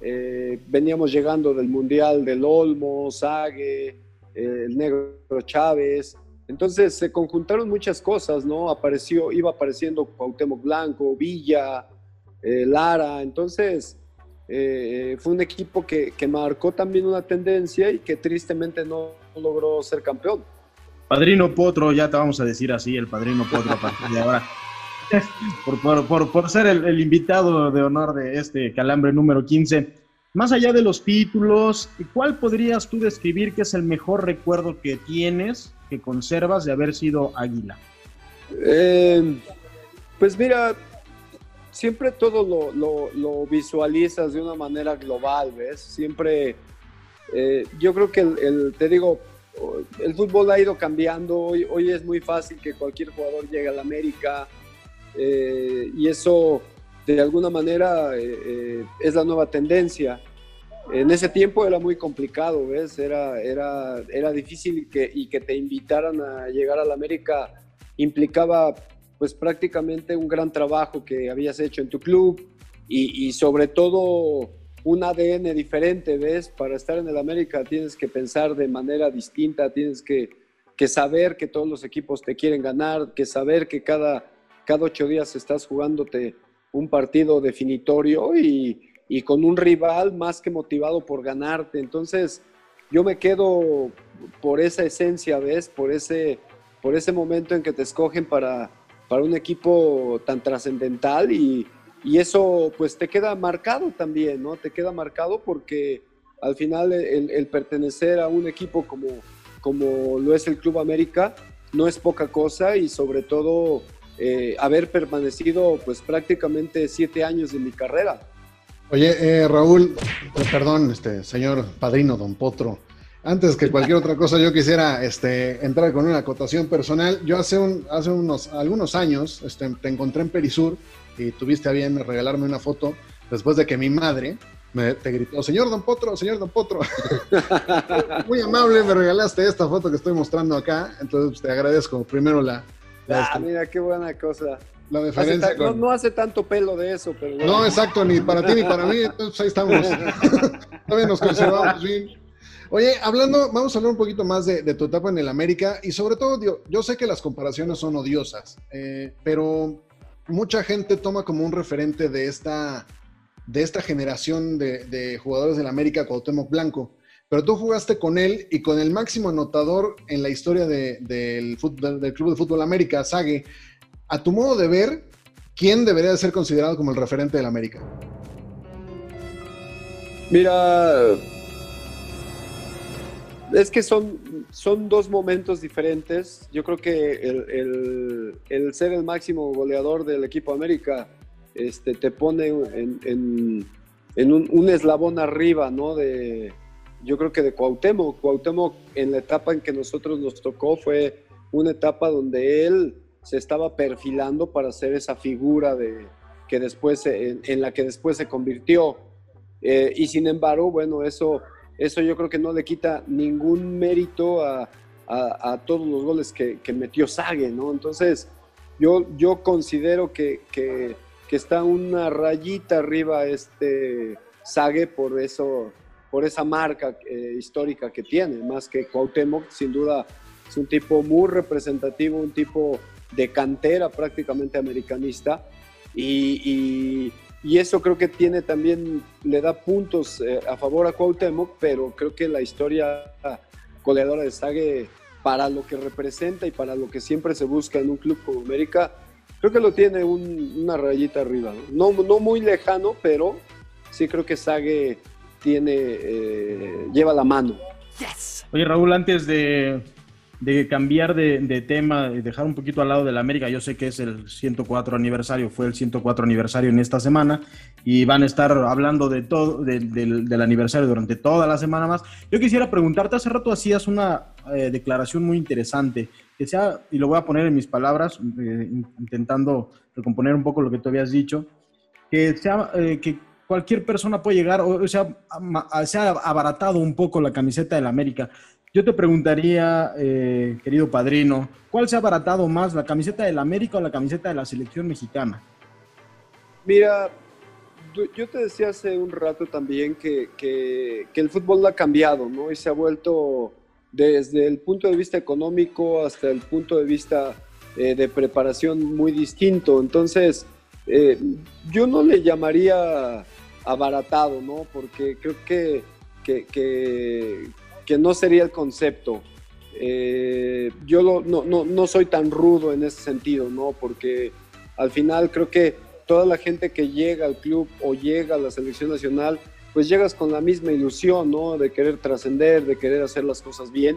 H: eh, veníamos llegando del Mundial del Olmo, Sague, eh, el Negro Chávez. Entonces se conjuntaron muchas cosas, ¿no? Apareció, iba apareciendo Cuauhtémoc Blanco, Villa, eh, Lara. Entonces eh, fue un equipo que, que, marcó también una tendencia y que tristemente no logró ser campeón.
B: Padrino Potro, ya te vamos a decir así, el Padrino Potro a partir de ahora. por, por, por, por, ser el, el, invitado de honor de este calambre número 15. Más allá de los títulos, ¿cuál podrías tú describir que es el mejor recuerdo que tienes, que conservas de haber sido águila?
H: Eh, pues mira, siempre todo lo, lo, visualizas de una manera global, ¿ves? Siempre, eh, yo creo que el, te digo, el fútbol ha ido cambiando, hoy, hoy es muy fácil que cualquier jugador llegue a la América eh, y eso de alguna manera eh, es la nueva tendencia. En ese tiempo era muy complicado, ¿ves? Era, era, era difícil que, y que te invitaran a llegar a la América implicaba pues prácticamente un gran trabajo que habías hecho en tu club y, sobre todo un ADN diferente, ¿ves? Para estar en el América tienes que pensar de manera distinta, tienes que, que saber que todos los equipos te quieren ganar, que saber que cada, cada ocho días estás jugándote un partido definitorio y, y con un rival más que motivado por ganarte. Entonces yo me quedo por esa esencia, ¿ves? Por ese, por ese momento en que te escogen para para un equipo tan trascendental y, y, eso pues te queda marcado también, ¿no? Te queda marcado porque al final el, pertenecer a un equipo como, como lo es el Club América no es poca cosa y sobre todo eh, haber permanecido pues prácticamente siete años de mi carrera.
C: Oye, eh, Raúl, perdón, este señor padrino Don Potro, antes que cualquier otra cosa, yo quisiera este, entrar con una acotación personal. Yo hace, un, hace unos, algunos años este, te encontré en Perisur y tuviste a bien regalarme una foto después de que mi madre me, te gritó, señor Don Potro, señor Don Potro. Muy amable, me regalaste esta foto que estoy mostrando acá, entonces pues, te agradezco primero la...
H: la ah, este, mira, qué buena cosa.
C: La diferencia.
H: Hace, con... no, no, hace tanto pelo de eso, pero... Bueno.
C: No, exacto, ni para ti ni para mí, entonces ahí estamos. Todavía nos conservamos bien. Oye, hablando, vamos a hablar un poquito más de, tu etapa en el América y sobre todo, yo, sé que las comparaciones son odiosas, eh, pero mucha gente toma como un referente de esta, de esta generación de, de jugadores del América, Cuauhtémoc Blanco. Pero tú jugaste con él y con el máximo anotador en la historia de, del, del Club de Fútbol América, Sague. A tu modo de ver, ¿quién debería de ser considerado como el referente del América?
H: Mira, es que son, son dos momentos diferentes. Yo creo que el, el, ser el máximo goleador del equipo América este, te pone en, en, un, un, eslabón arriba, ¿no? De, yo creo que de Cuauhtémoc. Cuauhtémoc en la etapa en que nosotros nos tocó fue una etapa donde él se estaba perfilando para ser esa figura de, que después, en, en la que después se convirtió. Eh, y sin embargo, bueno, eso eso yo creo que no le quita ningún mérito a, a, todos los goles que, metió Sague, ¿no? Entonces, yo, yo considero que, que, está una rayita arriba este Sague por eso, por esa marca eh, histórica que tiene, más que Cuauhtémoc, sin duda es un tipo muy representativo, un tipo de cantera prácticamente americanista y y eso creo que tiene también, le da puntos eh, a favor a Cuauhtémoc, pero creo que la historia goleadora de Sague para lo que representa y para lo que siempre se busca en un club como América, creo que lo tiene un, una rayita arriba. ¿no? No, no muy lejano, pero sí creo que Sague tiene, eh, lleva la mano.
B: Oye, Raúl, antes de, de cambiar de, tema y dejar un poquito al lado de la América, yo sé que es el 104 aniversario, fue el 104 aniversario en esta semana y van a estar hablando de todo, de, del aniversario durante toda la semana más. Yo quisiera preguntarte, hace rato hacías una eh, declaración muy interesante, que sea, y lo voy a poner en mis palabras, eh, intentando recomponer un poco lo que tú habías dicho, que sea, eh, que cualquier persona puede llegar, o sea, se ha abaratado un poco la camiseta del América. Yo te preguntaría, eh, querido padrino, ¿cuál se ha abaratado más, la camiseta del América o la camiseta de la selección mexicana?
H: Mira, yo te decía hace un rato también que, que, el fútbol ha cambiado, ¿no? Y se ha vuelto desde el punto de vista económico hasta el punto de vista eh, de preparación muy distinto. Entonces, eh, yo no le llamaría abaratado, ¿no? Porque creo que, que, que no sería el concepto. Eh, yo no, no, no, soy tan rudo en ese sentido, ¿no? Porque al final creo que toda la gente que llega al club o llega a la selección nacional, pues llegas con la misma ilusión, ¿no? De querer trascender, de querer hacer las cosas bien.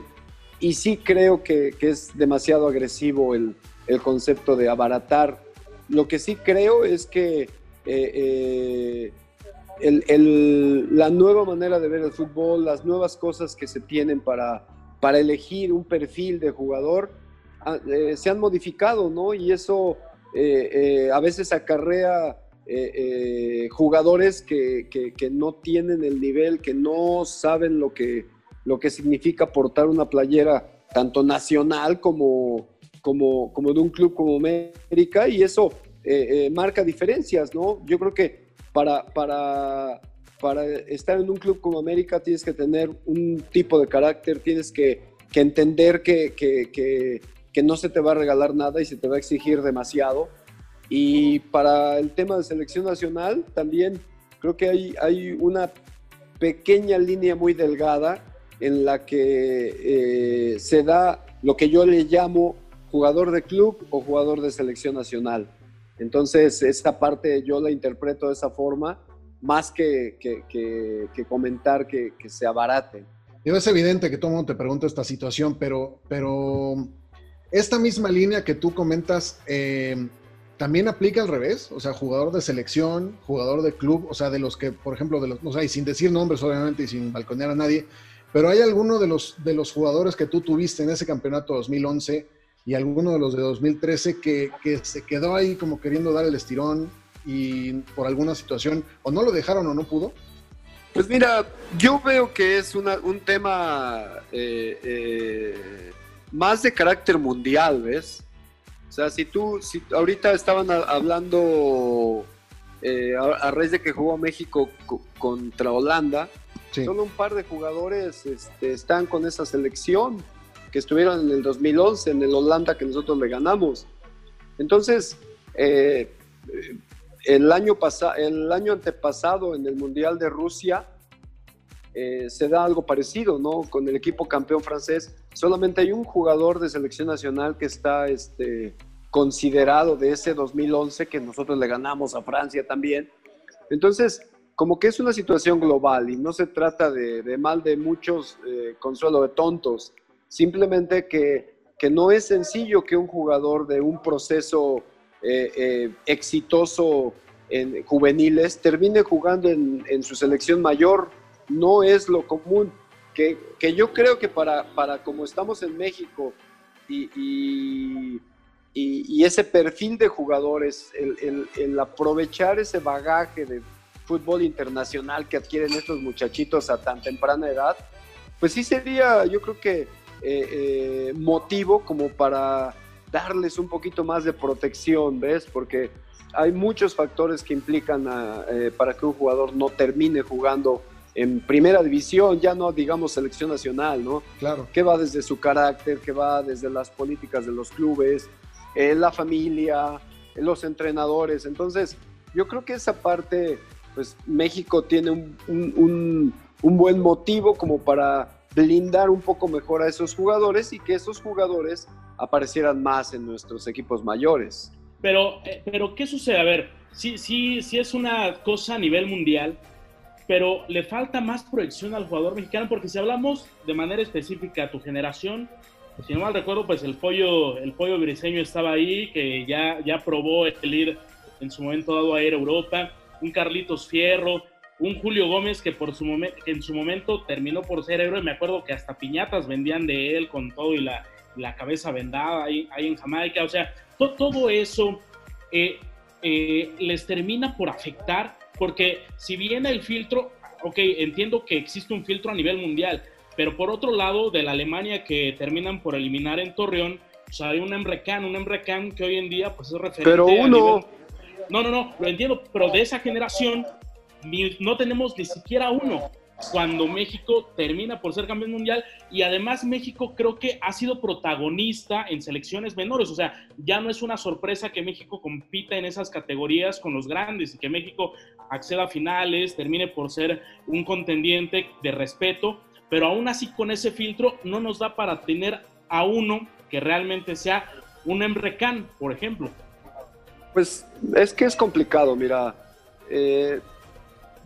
H: Y sí creo que, que es demasiado agresivo el, el, concepto de abaratar. Lo que sí creo es que eh, eh, el, el, la nueva manera de ver el fútbol, las nuevas cosas que se tienen para, para elegir un perfil de jugador, eh, se han modificado, ¿no? Y eso eh, eh, a veces acarrea jugadores que, que, que, no tienen el nivel, que no saben lo que, lo que significa portar una playera tanto nacional como, como, como de un club como América, y eso marca diferencias, ¿no? Yo creo que para, para, para estar en un club como América tienes que tener un tipo de carácter, tienes que, que entender que, que, que, no se te va a regalar nada y se te va a exigir demasiado. Y para el tema de selección nacional, también creo que hay, hay una pequeña línea muy delgada en la que eh, se da lo que yo le llamo jugador de club o jugador de selección nacional. Entonces, esta parte yo la interpreto de esa forma, más que, que, comentar que, se abarate.
C: Es evidente que todo el mundo te pregunta esta situación, pero, pero esta misma línea que tú comentas, eh, ¿también aplica al revés? O sea, jugador de selección, jugador de club, o sea, de los que, por ejemplo, de los, no sé, sin decir nombres, obviamente, y sin balconear a nadie, pero hay alguno de los, de los jugadores que tú tuviste en ese campeonato 2011 y alguno de los de 2013 que, que, se quedó ahí como queriendo dar el estirón y por alguna situación o no lo dejaron o no pudo?
H: Pues mira, yo veo que es una, un tema eh, eh, más de carácter mundial, ¿ves? O sea, si tú, si ahorita estaban hablando eh, a, a, raíz de que jugó México contra Holanda, sí. solo un par de jugadores este, están con esa selección que estuvieron en el 2011, en el Holanda que nosotros le ganamos. Entonces, eh, el, año el año antepasado en el Mundial de Rusia eh, se da algo parecido, ¿no? Con el equipo campeón francés, solamente hay un jugador de selección nacional que está este, considerado de ese 2011 que nosotros le ganamos a Francia también. Entonces, como que es una situación global y no se trata de, de mal de muchos, eh, consuelo de tontos simplemente que, que, no es sencillo que un jugador de un proceso eh, eh, exitoso en juveniles termine jugando en, en, su selección mayor, no es lo común. Que, que yo creo que para, para, como estamos en México y, y, ese perfil de jugadores, el, el, el aprovechar ese bagaje de fútbol internacional que adquieren estos muchachitos a tan temprana edad, pues sí sería, yo creo que eh, eh, motivo como para darles un poquito más de protección, ¿ves? Porque hay muchos factores que implican a, eh, para que un jugador no termine jugando en primera división, ya no digamos selección nacional, ¿no?
C: Claro.
H: Que va desde su carácter, que va desde las políticas de los clubes, eh, la familia, los entrenadores. Entonces, yo creo que esa parte, pues México tiene un, un, un, un buen motivo como para blindar un poco mejor a esos jugadores y que esos jugadores aparecieran más en nuestros equipos mayores.
A: Pero, eh, pero ¿qué sucede? A ver, sí, sí, sí es una cosa a nivel mundial, pero le falta más proyección al jugador mexicano, porque si hablamos de manera específica a tu generación, si no mal recuerdo, pues el pollo, el pollo briseño estaba ahí, que ya, ya probó el ir en su momento dado a ir a Europa, un Carlitos Fierro, un Julio Gómez que, por su momen- en su momento terminó por ser héroe, me acuerdo que hasta piñatas vendían de él con todo y la, la cabeza vendada ahí, ahí en Jamaica, o sea, to- todo eso eh, eh, les termina por afectar, porque si bien el filtro, ok, entiendo que existe un filtro a nivel mundial, pero por otro lado, de la Alemania que terminan por eliminar en Torreón, o sea, hay un Emre Can, un Emre Can que hoy en día pues es referente
H: Pero
A: a
H: uno,
A: nivel- no, no, no, lo entiendo, pero de esa generación no tenemos ni siquiera uno cuando México termina por ser campeón mundial y además México creo que ha sido protagonista en selecciones menores, o sea, ya no es una sorpresa que México compita en esas categorías con los grandes y que México acceda a finales, termine por ser un contendiente de respeto, pero aún así con ese filtro no nos da para tener a uno que realmente sea un Emre Can, por ejemplo.
H: Pues es que es complicado, mira. eh,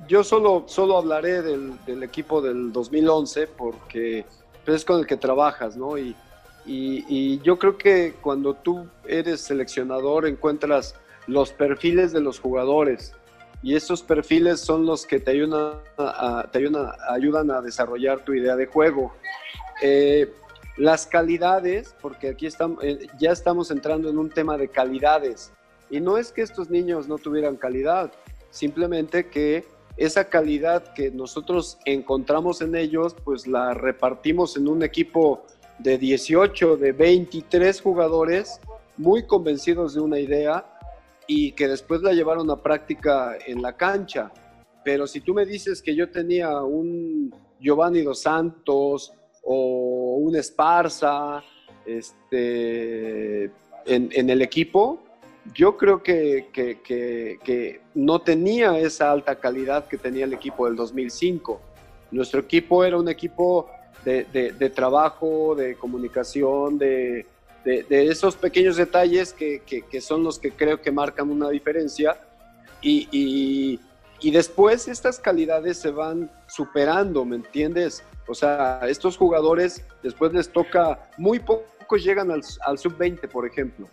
H: yo solo, solo hablaré del, del equipo del 2011 porque pues, es con el que trabajas, ¿no? Y, y- y yo creo que cuando tú eres seleccionador encuentras los perfiles de los jugadores y esos perfiles son los que te ayudan a, te ayudan, ayudan a desarrollar tu idea de juego. Eh, las calidades, porque aquí estamos, eh, ya estamos entrando en un tema de calidades. Y no es que estos niños no tuvieran calidad, simplemente que esa calidad que nosotros encontramos en ellos, pues la repartimos en un equipo de 18, de 23 jugadores, muy convencidos de una idea y que después la llevaron a práctica en la cancha. Pero si tú me dices que yo tenía un Giovanni Dos Santos o un Esparza este, en, en el equipo, yo creo que, que- que- que no tenía esa alta calidad que tenía el equipo del 2005. Nuestro equipo era un equipo de, de- de trabajo, de comunicación, de, de- esos pequeños detalles que son los que creo que marcan una diferencia. Y, y- y después estas calidades se van superando, ¿me entiendes? O sea, estos jugadores después les toca, muy pocos llegan al, al sub-20, por ejemplo.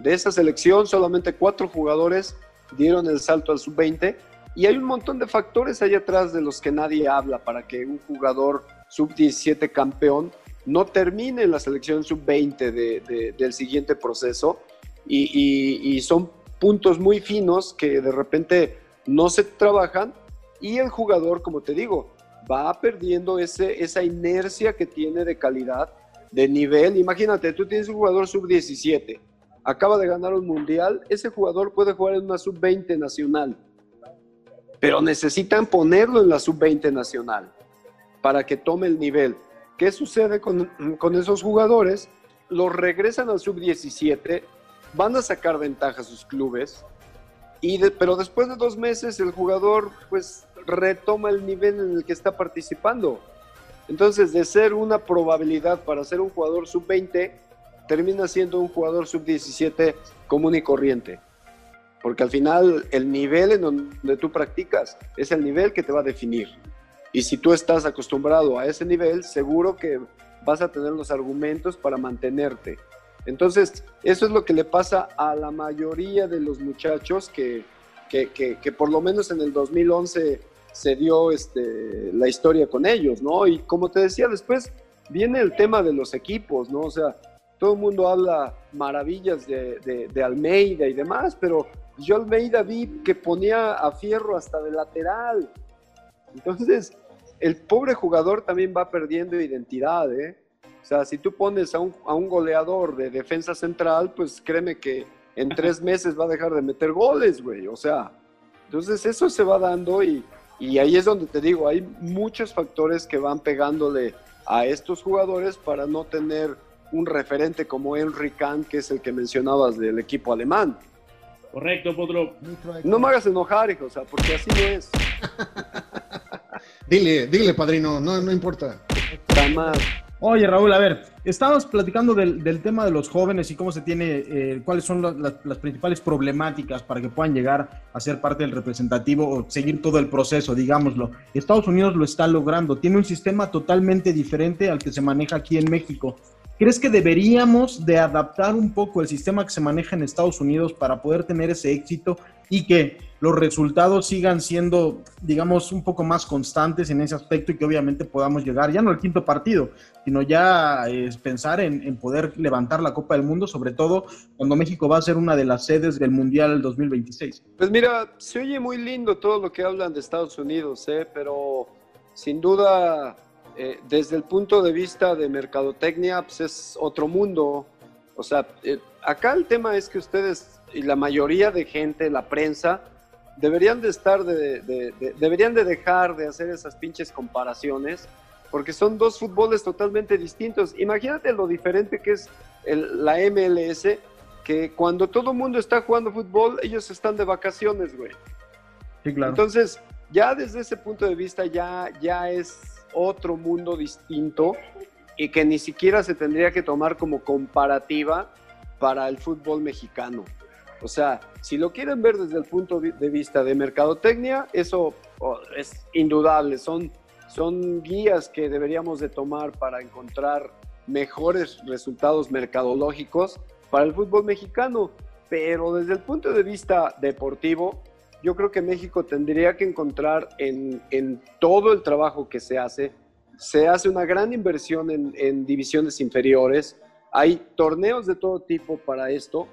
H: De esa selección, solamente cuatro jugadores dieron el salto al sub-20 y hay un montón de factores ahí atrás de los que nadie habla para que un jugador sub-17 campeón no termine en la selección sub-20 de- de- del siguiente proceso y- y son puntos muy finos que de repente no se trabajan y el jugador, como te digo, va perdiendo ese, esa inercia que tiene de calidad, de nivel. Imagínate, tú tienes un jugador sub-17, acaba de ganar un mundial, ese jugador puede jugar en una sub-20 nacional, pero necesitan ponerlo en la sub-20 nacional para que tome el nivel. ¿Qué sucede con, con esos jugadores? Los regresan al sub-17, van a sacar ventaja a sus clubes, y pero después de dos meses el jugador pues retoma el nivel en el que está participando. Entonces, de ser una probabilidad para ser un jugador sub-20, termina siendo un jugador sub-17 común y corriente. Porque al final el nivel en donde tú practicas es el nivel que te va a definir. Y si tú estás acostumbrado a ese nivel, seguro que vas a tener los argumentos para mantenerte. Entonces, eso es lo que le pasa a la mayoría de los muchachos que, que, que- que por lo menos en el 2011 se dio este, la historia con ellos, ¿no? Y como te decía, después viene el tema de los equipos, ¿no? O sea, todo el mundo habla maravillas de, de- de Almeida y demás, pero yo Almeida vi que ponía a Fierro hasta de lateral. Entonces, el pobre jugador también va perdiendo identidad, ¿eh? O sea, si tú pones a un, a un goleador de defensa central, pues créeme que en tres meses va a dejar de meter goles, güey. O sea, entonces eso se va dando y, y ahí es donde te digo, hay muchos factores que van pegándole a estos jugadores para no tener un referente como Henry Kahn, que es el que mencionabas del equipo alemán.
A: Correcto, Potro.
H: No me hagas enojar, hijo, o sea, porque así no es.
C: Dile, dile, padrino, no, no importa.
H: Jamás.
B: Oye, Raúl, a ver, estabas platicando del, del tema de los jóvenes y cómo se tiene, eh, cuáles son la- la- las principales problemáticas para que puedan llegar a ser parte del representativo o seguir todo el proceso, digámoslo. Estados Unidos lo está logrando, tiene un sistema totalmente diferente al que se maneja aquí en México. ¿Crees que deberíamos de adaptar un poco el sistema que se maneja en Estados Unidos para poder tener ese éxito y que los resultados sigan siendo, digamos, un poco más constantes en ese aspecto y que obviamente podamos llegar ya no al quinto partido, sino ya es pensar en, en poder levantar la Copa del Mundo, sobre todo cuando México va a ser una de las sedes del Mundial 2026.
H: Pues mira, se oye muy lindo todo lo que hablan de Estados Unidos, ¿eh? pero sin duda, eh, desde el punto de vista de mercadotecnia, pues es otro mundo. O sea, eh, acá el tema es que ustedes y la mayoría de gente, la prensa, deberían de estar, de, de- de- deberían de dejar de hacer esas pinches comparaciones, porque son dos fútboles totalmente distintos. Imagínate lo diferente que es el- la MLS, que cuando todo el mundo está jugando fútbol, ellos están de vacaciones, güey.
B: Sí, claro.
H: Entonces, ya desde ese punto de vista, ya, ya es otro mundo distinto y que ni siquiera se tendría que tomar como comparativa para el fútbol mexicano. O sea, si lo quieren ver desde el punto de vista de mercadotecnia, eso oh, es indudable. Son, son guías que deberíamos de tomar para encontrar mejores resultados mercadológicos para el fútbol mexicano. Pero desde el punto de vista deportivo, yo creo que México tendría que encontrar en, en todo el trabajo que se hace, se hace una gran inversión en, en divisiones inferiores, hay torneos de todo tipo para esto,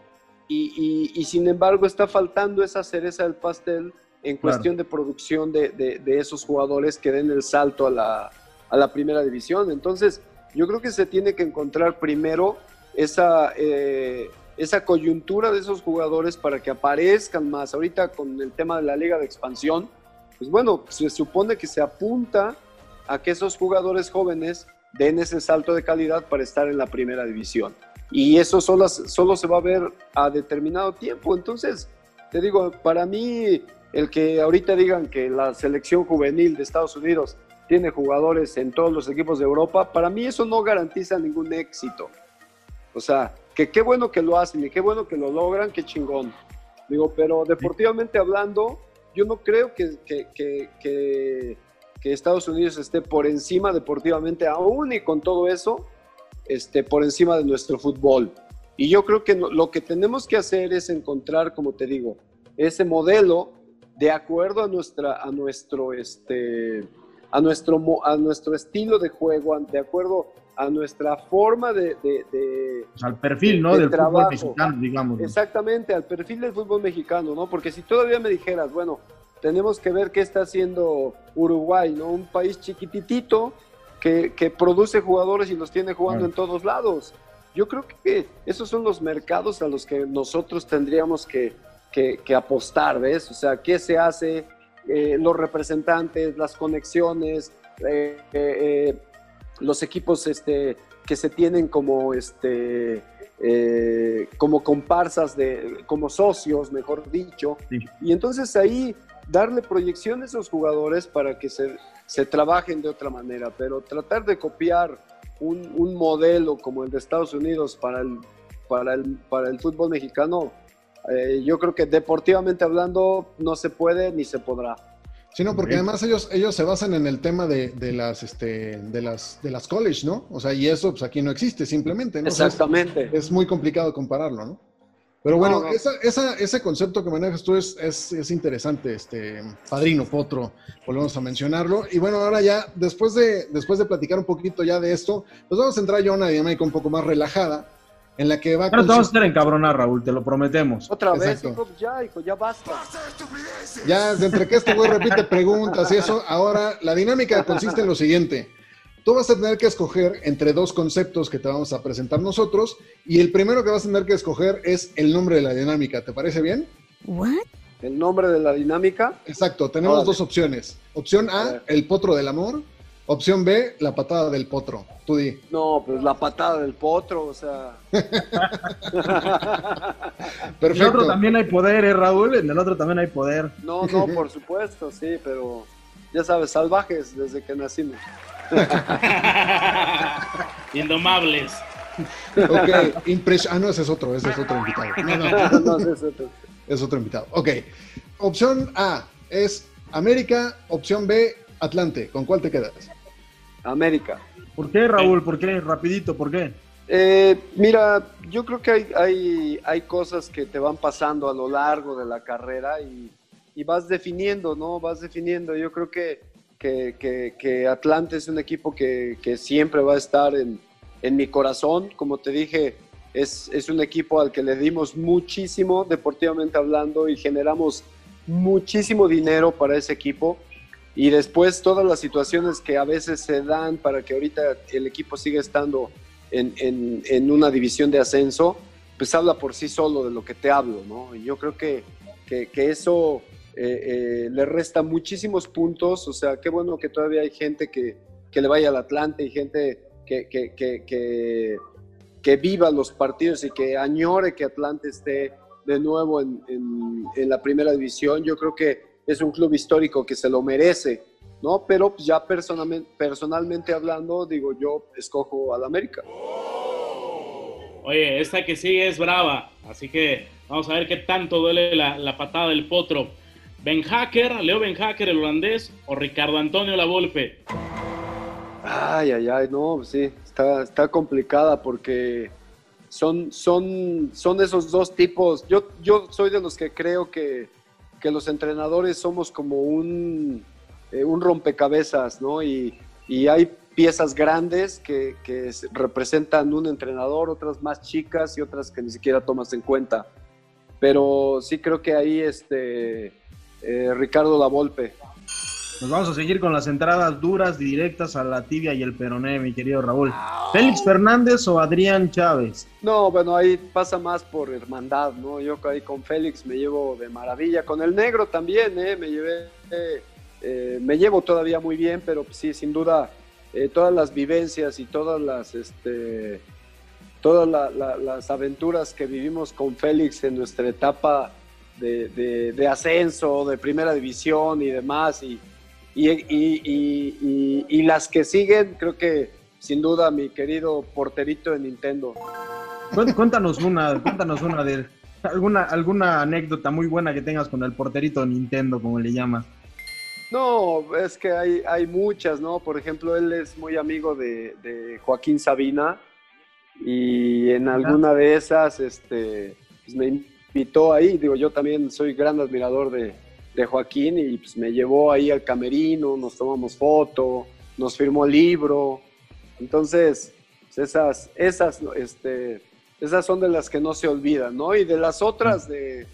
H: y, y- y sin embargo está faltando esa cereza del pastel en
B: Claro.
H: cuestión de producción de, de- de esos jugadores que den el salto a la, a la primera división. Entonces, yo creo que se tiene que encontrar primero esa, eh, esa coyuntura de esos jugadores para que aparezcan más. Ahorita con el tema de la liga de expansión, pues bueno, se supone que se apunta a que esos jugadores jóvenes den ese salto de calidad para estar en la primera división. Y eso solo, solo se va a ver a determinado tiempo. Entonces, te digo, para mí, el que ahorita digan que la selección juvenil de Estados Unidos tiene jugadores en todos los equipos de Europa, para mí eso no garantiza ningún éxito. O sea, que qué bueno que lo hacen y qué bueno que lo logran, qué chingón. Digo, pero deportivamente hablando, yo no creo que, que, que, que- que Estados Unidos esté por encima deportivamente, aún y con todo eso, esté por encima de nuestro fútbol. Y yo creo que lo que tenemos que hacer es encontrar, como te digo, ese modelo de acuerdo a nuestra, a nuestro, este, a nuestro, a nuestro estilo de juego, de acuerdo a nuestra forma de, de- de-
B: O sea, al perfil, ¿no?
H: de
B: Del
H: trabajo.
B: fútbol mexicano, digamos. ¿no?
H: Exactamente, al perfil del fútbol mexicano, ¿no? Porque si todavía me dijeras, bueno, tenemos que ver qué está haciendo Uruguay, ¿no? Un país chiquititito que, que produce jugadores y los tiene jugando
B: Claro.
H: en todos lados. Yo creo que esos son los mercados a los que nosotros tendríamos que, que- que apostar, ¿ves? O sea, ¿qué se hace? Eh, los representantes, las conexiones, eh, eh, eh, los equipos este, que se tienen como, este, eh, como comparsas, de, como socios, mejor dicho.
B: Sí.
H: Y entonces ahí darle proyección a esos jugadores para que se, se trabajen de otra manera, pero tratar de copiar un, un modelo como el de Estados Unidos para el, para el, para el fútbol mexicano, eh, yo creo que deportivamente hablando no se puede ni se podrá.
C: Sí, no, porque además ellos, ellos se basan en el tema de, de las, este, de las, de las college, ¿no? O sea, y eso pues aquí no existe simplemente, ¿no? O sea, es-
H: Exactamente.
C: es muy complicado compararlo, ¿no? Pero bueno,
H: No, no.
C: esa- esa- ese concepto que manejas tú es, es, es interesante, este padrino Potro, volvemos a mencionarlo. Y bueno, ahora ya, después de, después de platicar un poquito ya de esto, pues vamos a entrar ya a una dinámica un poco más relajada, en la que va
B: Ahora te vamos a hacer encabronar, Raúl, te lo prometemos.
H: Otra
C: Exacto.
H: vez, hijo, ya, hijo, ya basta.
C: Ya, de entre que este güey repite preguntas y eso, ahora la dinámica consiste en lo siguiente. Tú vas a tener que escoger entre dos conceptos que te vamos a presentar nosotros y el primero que vas a tener que escoger es el nombre de la dinámica. ¿Te parece bien?
H: El nombre de la dinámica,
C: Exacto, tenemos
H: Órale.
C: dos opciones. Opción
H: A
C: el potro del amor. Opción B, la patada del potro. Tú di.
H: no, pues la patada del potro, o sea.
B: En el
C: Perfecto.
B: otro también hay poder, ¿eh, Raúl? En el otro también hay poder.
H: No, no, por supuesto, sí, pero ya sabes, salvajes desde que nacimos.
A: Indomables.
C: Ok, impres- ah, no, ese es otro, ese es otro invitado. No, no,
H: No, sí, sí, sí.
C: es otro invitado. Ok, opción A es América, opción B, Atlante. ¿Con cuál te quedas?
H: América.
B: ¿Por qué, Raúl? ¿Por qué? Rapidito, ¿por qué?
H: Eh, mira, yo creo que hay, hay, hay cosas que te van pasando a lo largo de la carrera y, y vas definiendo, ¿no? Vas definiendo. Yo creo que, que, que, que Atlante es un equipo que, que siempre va a estar en, en mi corazón. Como te dije, es, es un equipo al que le dimos muchísimo, deportivamente hablando, y generamos muchísimo dinero para ese equipo. Y después todas las situaciones que a veces se dan para que ahorita el equipo siga estando en, en- una división de ascenso, pues habla por sí solo de lo que te hablo, ¿no? Y yo creo que, que, eso eh, eh, le resta muchísimos puntos, o sea, qué bueno que todavía hay gente que, que le vaya al Atlante y gente que, que viva los partidos y que añore que Atlante esté de nuevo en, en- en la primera división. Yo creo que es un club histórico que se lo merece, ¿no? Pero pues, ya personalmente, personalmente hablando, digo, yo escojo al América.
A: Oye, esta que sigue es brava, así que vamos a ver qué tanto duele la, la patada del potro. Ben Hacker, Leo Ben Hacker, el holandés, o Ricardo Antonio Lavolpe.
H: Ay, ay, ay, no, sí, está, está complicada porque son, son, son esos dos tipos. Yo, yo soy de los que creo que, que los entrenadores somos como un, eh, un rompecabezas, ¿no? Y, y hay piezas grandes que, que representan un entrenador, otras más chicas y otras que ni siquiera tomas en cuenta. Pero sí creo que ahí este, eh, Ricardo Lavolpe.
B: Nos vamos a seguir con las entradas duras, directas a la tibia y el peroné, mi querido Raúl. ¿Félix Fernández o Adrián Chávez?
H: No, bueno, ahí pasa más por hermandad, ¿no? Yo ahí con Félix me llevo de maravilla, con el negro también, ¿eh? Me llevé, eh, me llevo todavía muy bien, pero pues, sí, sin duda, eh, todas las vivencias y todas las, este, todas la- la- las aventuras que vivimos con Félix en nuestra etapa de ascenso, de primera división y demás, y, y, y- y- las que siguen, creo que sin duda mi querido porterito de Nintendo.
B: Cuént- Cuéntanos una, cuéntanos una de alguna, alguna anécdota muy buena que tengas con el porterito Nintendo, como le llamas.
H: No, es que hay, hay muchas, ¿no? Por ejemplo, él es muy amigo de, de Joaquín Sabina y en alguna de esas este, pues me invitó ahí. Digo, yo también soy gran admirador de, de Joaquín y pues me llevó ahí al camerino, nos tomamos foto, nos firmó libro. Entonces, pues, esas, esas, este, esas son de las que no se olvidan, ¿no? Y de las otras de,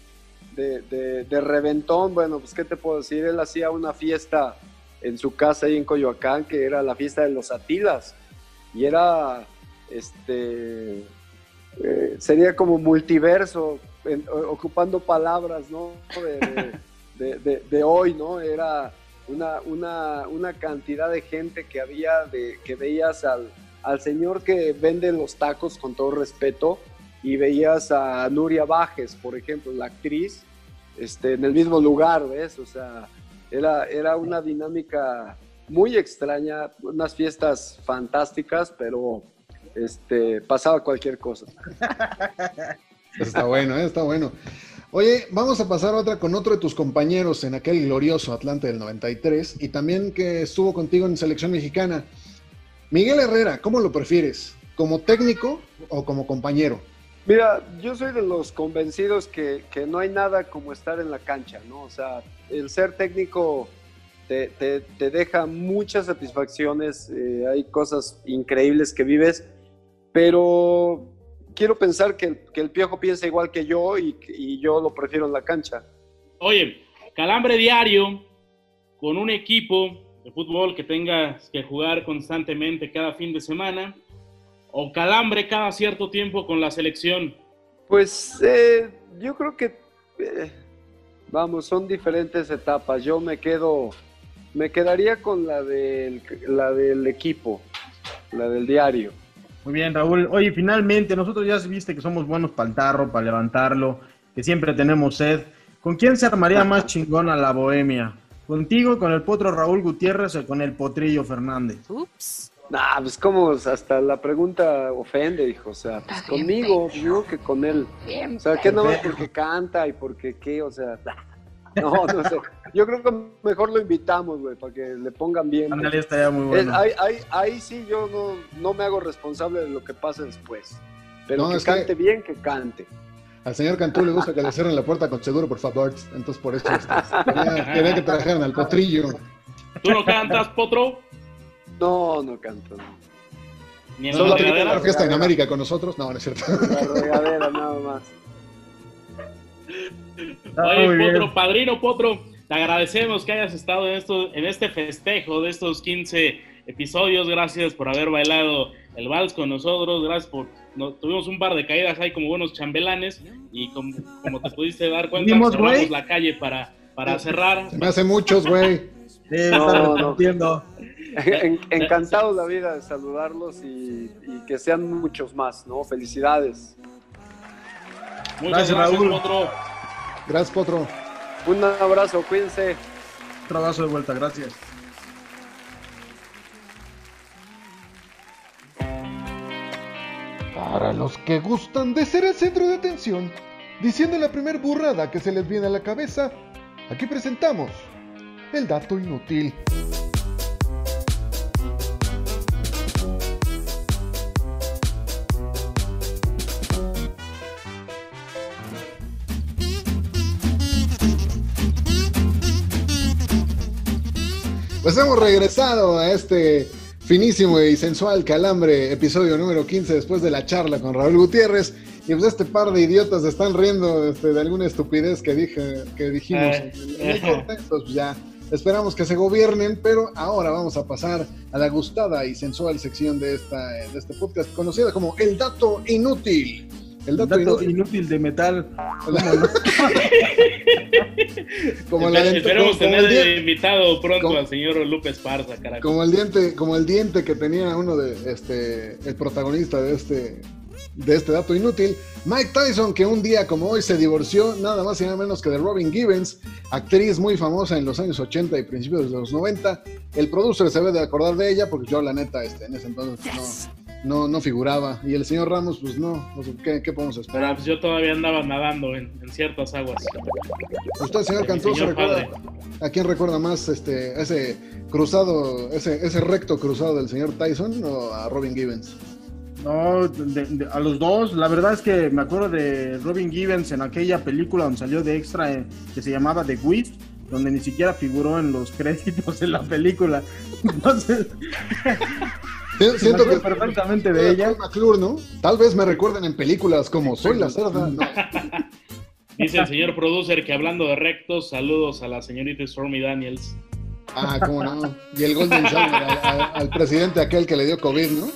H: de, de- reventón, bueno, pues qué te puedo decir, él hacía una fiesta en su casa ahí en Coyoacán, que era la fiesta de los Atilas, y era, este, eh, sería como multiverso, ocupando palabras, ¿no? De- de- hoy, ¿no? Era una, una, una cantidad de gente que había, que veías al, al señor que vende los tacos, con todo respeto, y veías a Nuria Bajes, por ejemplo, la actriz, este, en el mismo lugar, ¿ves? O sea, era, era una dinámica muy extraña, unas fiestas fantásticas, pero este, pasaba cualquier cosa.
C: Está bueno, ¿eh? está bueno. Oye, vamos a pasar a otra con otro de tus compañeros en aquel glorioso Atlante del 93 y también que estuvo contigo en selección mexicana. Miguel Herrera, ¿cómo lo prefieres? ¿Como técnico o como compañero?
H: Mira, yo soy de los convencidos que, que no hay nada como estar en la cancha, ¿no? O sea, el ser técnico te, te- te deja muchas satisfacciones, eh, hay cosas increíbles que vives, pero quiero pensar que, el- que el Piojo piensa igual que yo y, y yo lo prefiero en la cancha.
A: Oye, calambre diario con un equipo de fútbol que tengas que jugar constantemente cada fin de semana o calambre cada cierto tiempo con la selección.
H: Pues eh, yo creo que, eh, vamos, son diferentes etapas. Yo me quedo, me quedaría con la del, la del equipo, la del diario.
B: Muy bien, Raúl. Oye, finalmente, nosotros ya viste que somos buenos para el tarro, para levantarlo, que siempre tenemos sed. ¿Con quién se armaría más chingona la bohemia? ¿Contigo, con el potro Raúl Gutiérrez o con el potrillo Fernández?
I: Ups.
H: Nah, pues como hasta la pregunta ofende, hijo. O sea, pues conmigo, yo que con él. O sea, que no más porque canta y porque qué, o sea. No, no sé. Yo creo que mejor lo invitamos, güey, para que le pongan bien.
B: Ándale, estaría muy
H: Es-
B: bueno.
H: ahí, ahí, ahí sí yo no, no me hago responsable de lo que pase después. Pero
C: No,
H: que cante bien, que cante.
C: Al señor Cantú le gusta que le cierren la puerta con seguro, por favor. Entonces, por eso este, quería, quería que trajeran al potrillo.
A: ¿Tú no cantas, Potro?
H: No, no canto. no.
A: Ni en
H: Solo
A: la
H: aplica
C: ¿La
A: regadera.
C: fiesta en América con nosotros? No, no es cierto.
H: La regadera.
B: Ah,
A: Oye,
B: muy bien.
A: Potro, padrino Potro, te agradecemos que hayas estado en, esto, en este festejo de estos 15 episodios. Gracias por haber bailado el vals con nosotros. Gracias por. no- tuvimos un par de caídas ahí como buenos chambelanes. Y como, como te pudiste dar cuenta, cerramos la calle para, para cerrar.
C: Se me hace muchos, güey.
B: Sí,
H: No, no.
B: repartiendo.
H: En- encantado la vida de saludarlos y, y que sean muchos más, ¿no? Felicidades.
A: Muchas
B: Gracias,
A: gracias,
B: Raúl.
A: Potro.
C: Gracias, Potro.
H: Un abrazo, cuídense.
B: Otro abrazo de vuelta, gracias.
F: Para los que gustan de ser el centro de atención, diciendo la primer burrada que se les viene a la cabeza, aquí presentamos el dato inútil.
C: Pues hemos regresado a este finísimo y sensual calambre, episodio número 15, después de la charla con Raúl Gutiérrez. Y pues este par de idiotas están riendo este, de alguna estupidez que, dije, que dijimos
A: Eh,
C: en el-. Entonces, pues ya esperamos que se gobiernen, pero ahora vamos a pasar a la gustada y sensual sección de, esta, de este podcast, conocida como El Dato Inútil. El
B: El
C: dato,
B: dato
C: inútil.
B: inútil de metal.
C: Como, la
A: Espe-
C: dent-
A: Esperemos
C: como- como
A: tener
C: el
A: invitado pronto
C: como-
A: al señor Lupe Esparza, carajo.
C: Como el diente, como el diente que tenía uno de este, el protagonista de este, de este dato inútil, Mike Tyson, que un día como hoy se divorció nada más y nada menos que de Robin Givens, actriz muy famosa en los años 80 y principios de los 90. El producer se debe de acordar de ella porque yo la neta este, en ese entonces no, no, no figuraba. Y el señor Ramos, pues no, ¿qué, qué podemos
A: Pero
C: esperar?
A: pues, yo todavía andaba nadando en, en ciertas aguas.
C: Usted, señor Cantú, ¿se recuerda? ¿A quién recuerda más este, ese cruzado, ese, ese recto cruzado del señor Tyson o a Robin Givens?
B: No, de- de- a los dos. La verdad es que me acuerdo de Robin Givens en aquella película donde salió de extra eh, que se llamaba The Wit, donde ni siquiera figuró en los créditos de la película. Entonces,
C: Siento que
B: perfectamente de ella.
C: McClure, ¿no? Tal vez me recuerden en películas como Soy la cerda. No.
A: Dice el señor producer que hablando de rectos, saludos a la señorita Stormy Daniels.
C: Ah, cómo no. Y el Golden Shower al, al- al presidente aquel que le dio COVID, ¿no?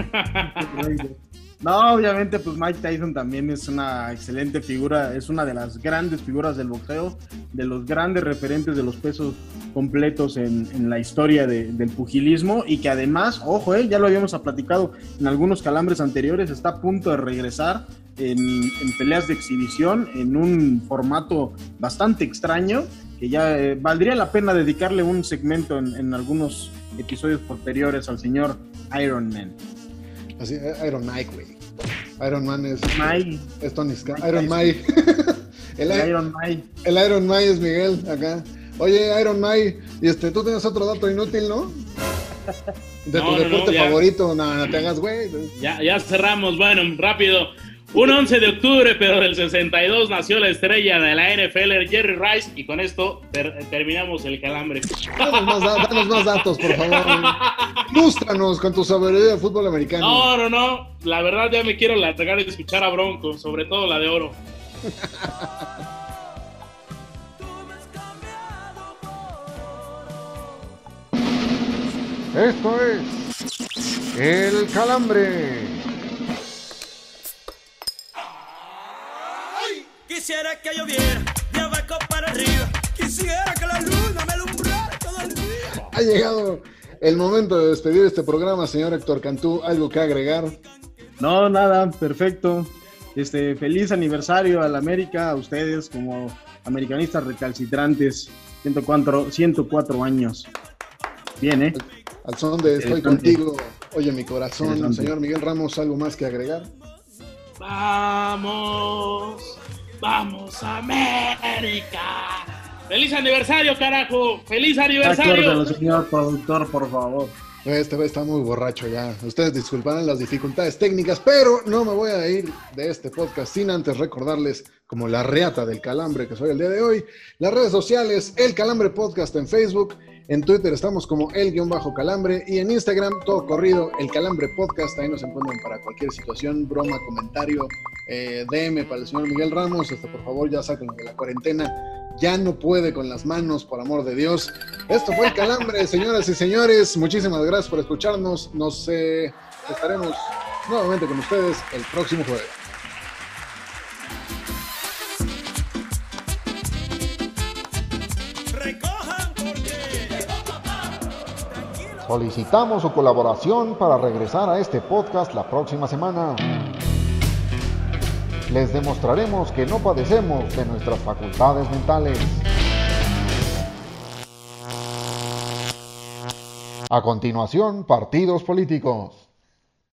B: No, obviamente, pues Mike Tyson también es una excelente figura, es una de las grandes figuras del boxeo, de los grandes referentes de los pesos completos en, en la historia de- del pugilismo y que además, ojo, eh, ya lo habíamos platicado en algunos calambres anteriores, está a punto de regresar en, en peleas de exhibición en un formato bastante extraño que ya eh, valdría la pena dedicarle un segmento en, en algunos episodios posteriores al señor Iron Man.
C: Así, eh, Iron Mike, güey. Iron Man es,
B: Mike.
C: es Tony Scott.
B: Mike
C: Iron. Mike. el,
B: Iron Man.
C: el Iron Man es Miguel, acá. Oye, Iron Man, y este, tú tienes otro dato inútil, ¿no? De
A: No,
C: tu
A: no,
C: deporte favorito. No, no te hagas, güey.
A: Ya, ya cerramos, bueno, rápido. Un 11 de octubre, pero del 62, nació la estrella de la NFL, Jerry Rice, y con esto ter- terminamos el calambre.
C: Danos más, da- danos más datos, por favor. Ilústranos con tu sabiduría de fútbol americano.
A: No, no, no, la verdad ya me quiero largar de escuchar a Bronco, sobre todo la de oro.
F: Esto es El Calambre.
G: Que lloviera de abajo para arriba. Quisiera que la luna me alumbrara todo el día.
C: Ha llegado el momento de despedir este programa, señor Héctor Cantú. ¿Algo que agregar?
B: No, nada, perfecto. Este, feliz aniversario al América, a ustedes como americanistas recalcitrantes, 104, 104 años. Bien, ¿eh?
C: Al son de Estoy contigo, oye mi corazón, señor Miguel Ramos, ¿algo más que agregar?
A: Vamos, vamos América. Feliz aniversario, carajo. Feliz aniversario.
B: Acuérdalo, señor productor, por favor.
C: Este vez está muy borracho ya. Ustedes disculparán las dificultades técnicas, pero no me voy a ir de este podcast sin antes recordarles, como la reata del calambre que soy el día de hoy, las redes sociales, el calambre podcast en Facebook, en Twitter estamos como el guion bajo calambre y en Instagram todo corrido, el calambre podcast. Ahí nos encuentran para cualquier situación, broma, comentario, eh, DM para el señor Miguel Ramos. Este, por favor, ya saquen de la cuarentena. Ya no puede con las manos, por amor de Dios. Esto fue el calambre, señoras y señores. Muchísimas gracias por escucharnos. Nos eh, estaremos nuevamente con ustedes el próximo jueves.
F: Solicitamos su colaboración para regresar a este podcast la próxima semana. Les demostraremos que no padecemos de nuestras facultades mentales. A continuación, partidos políticos.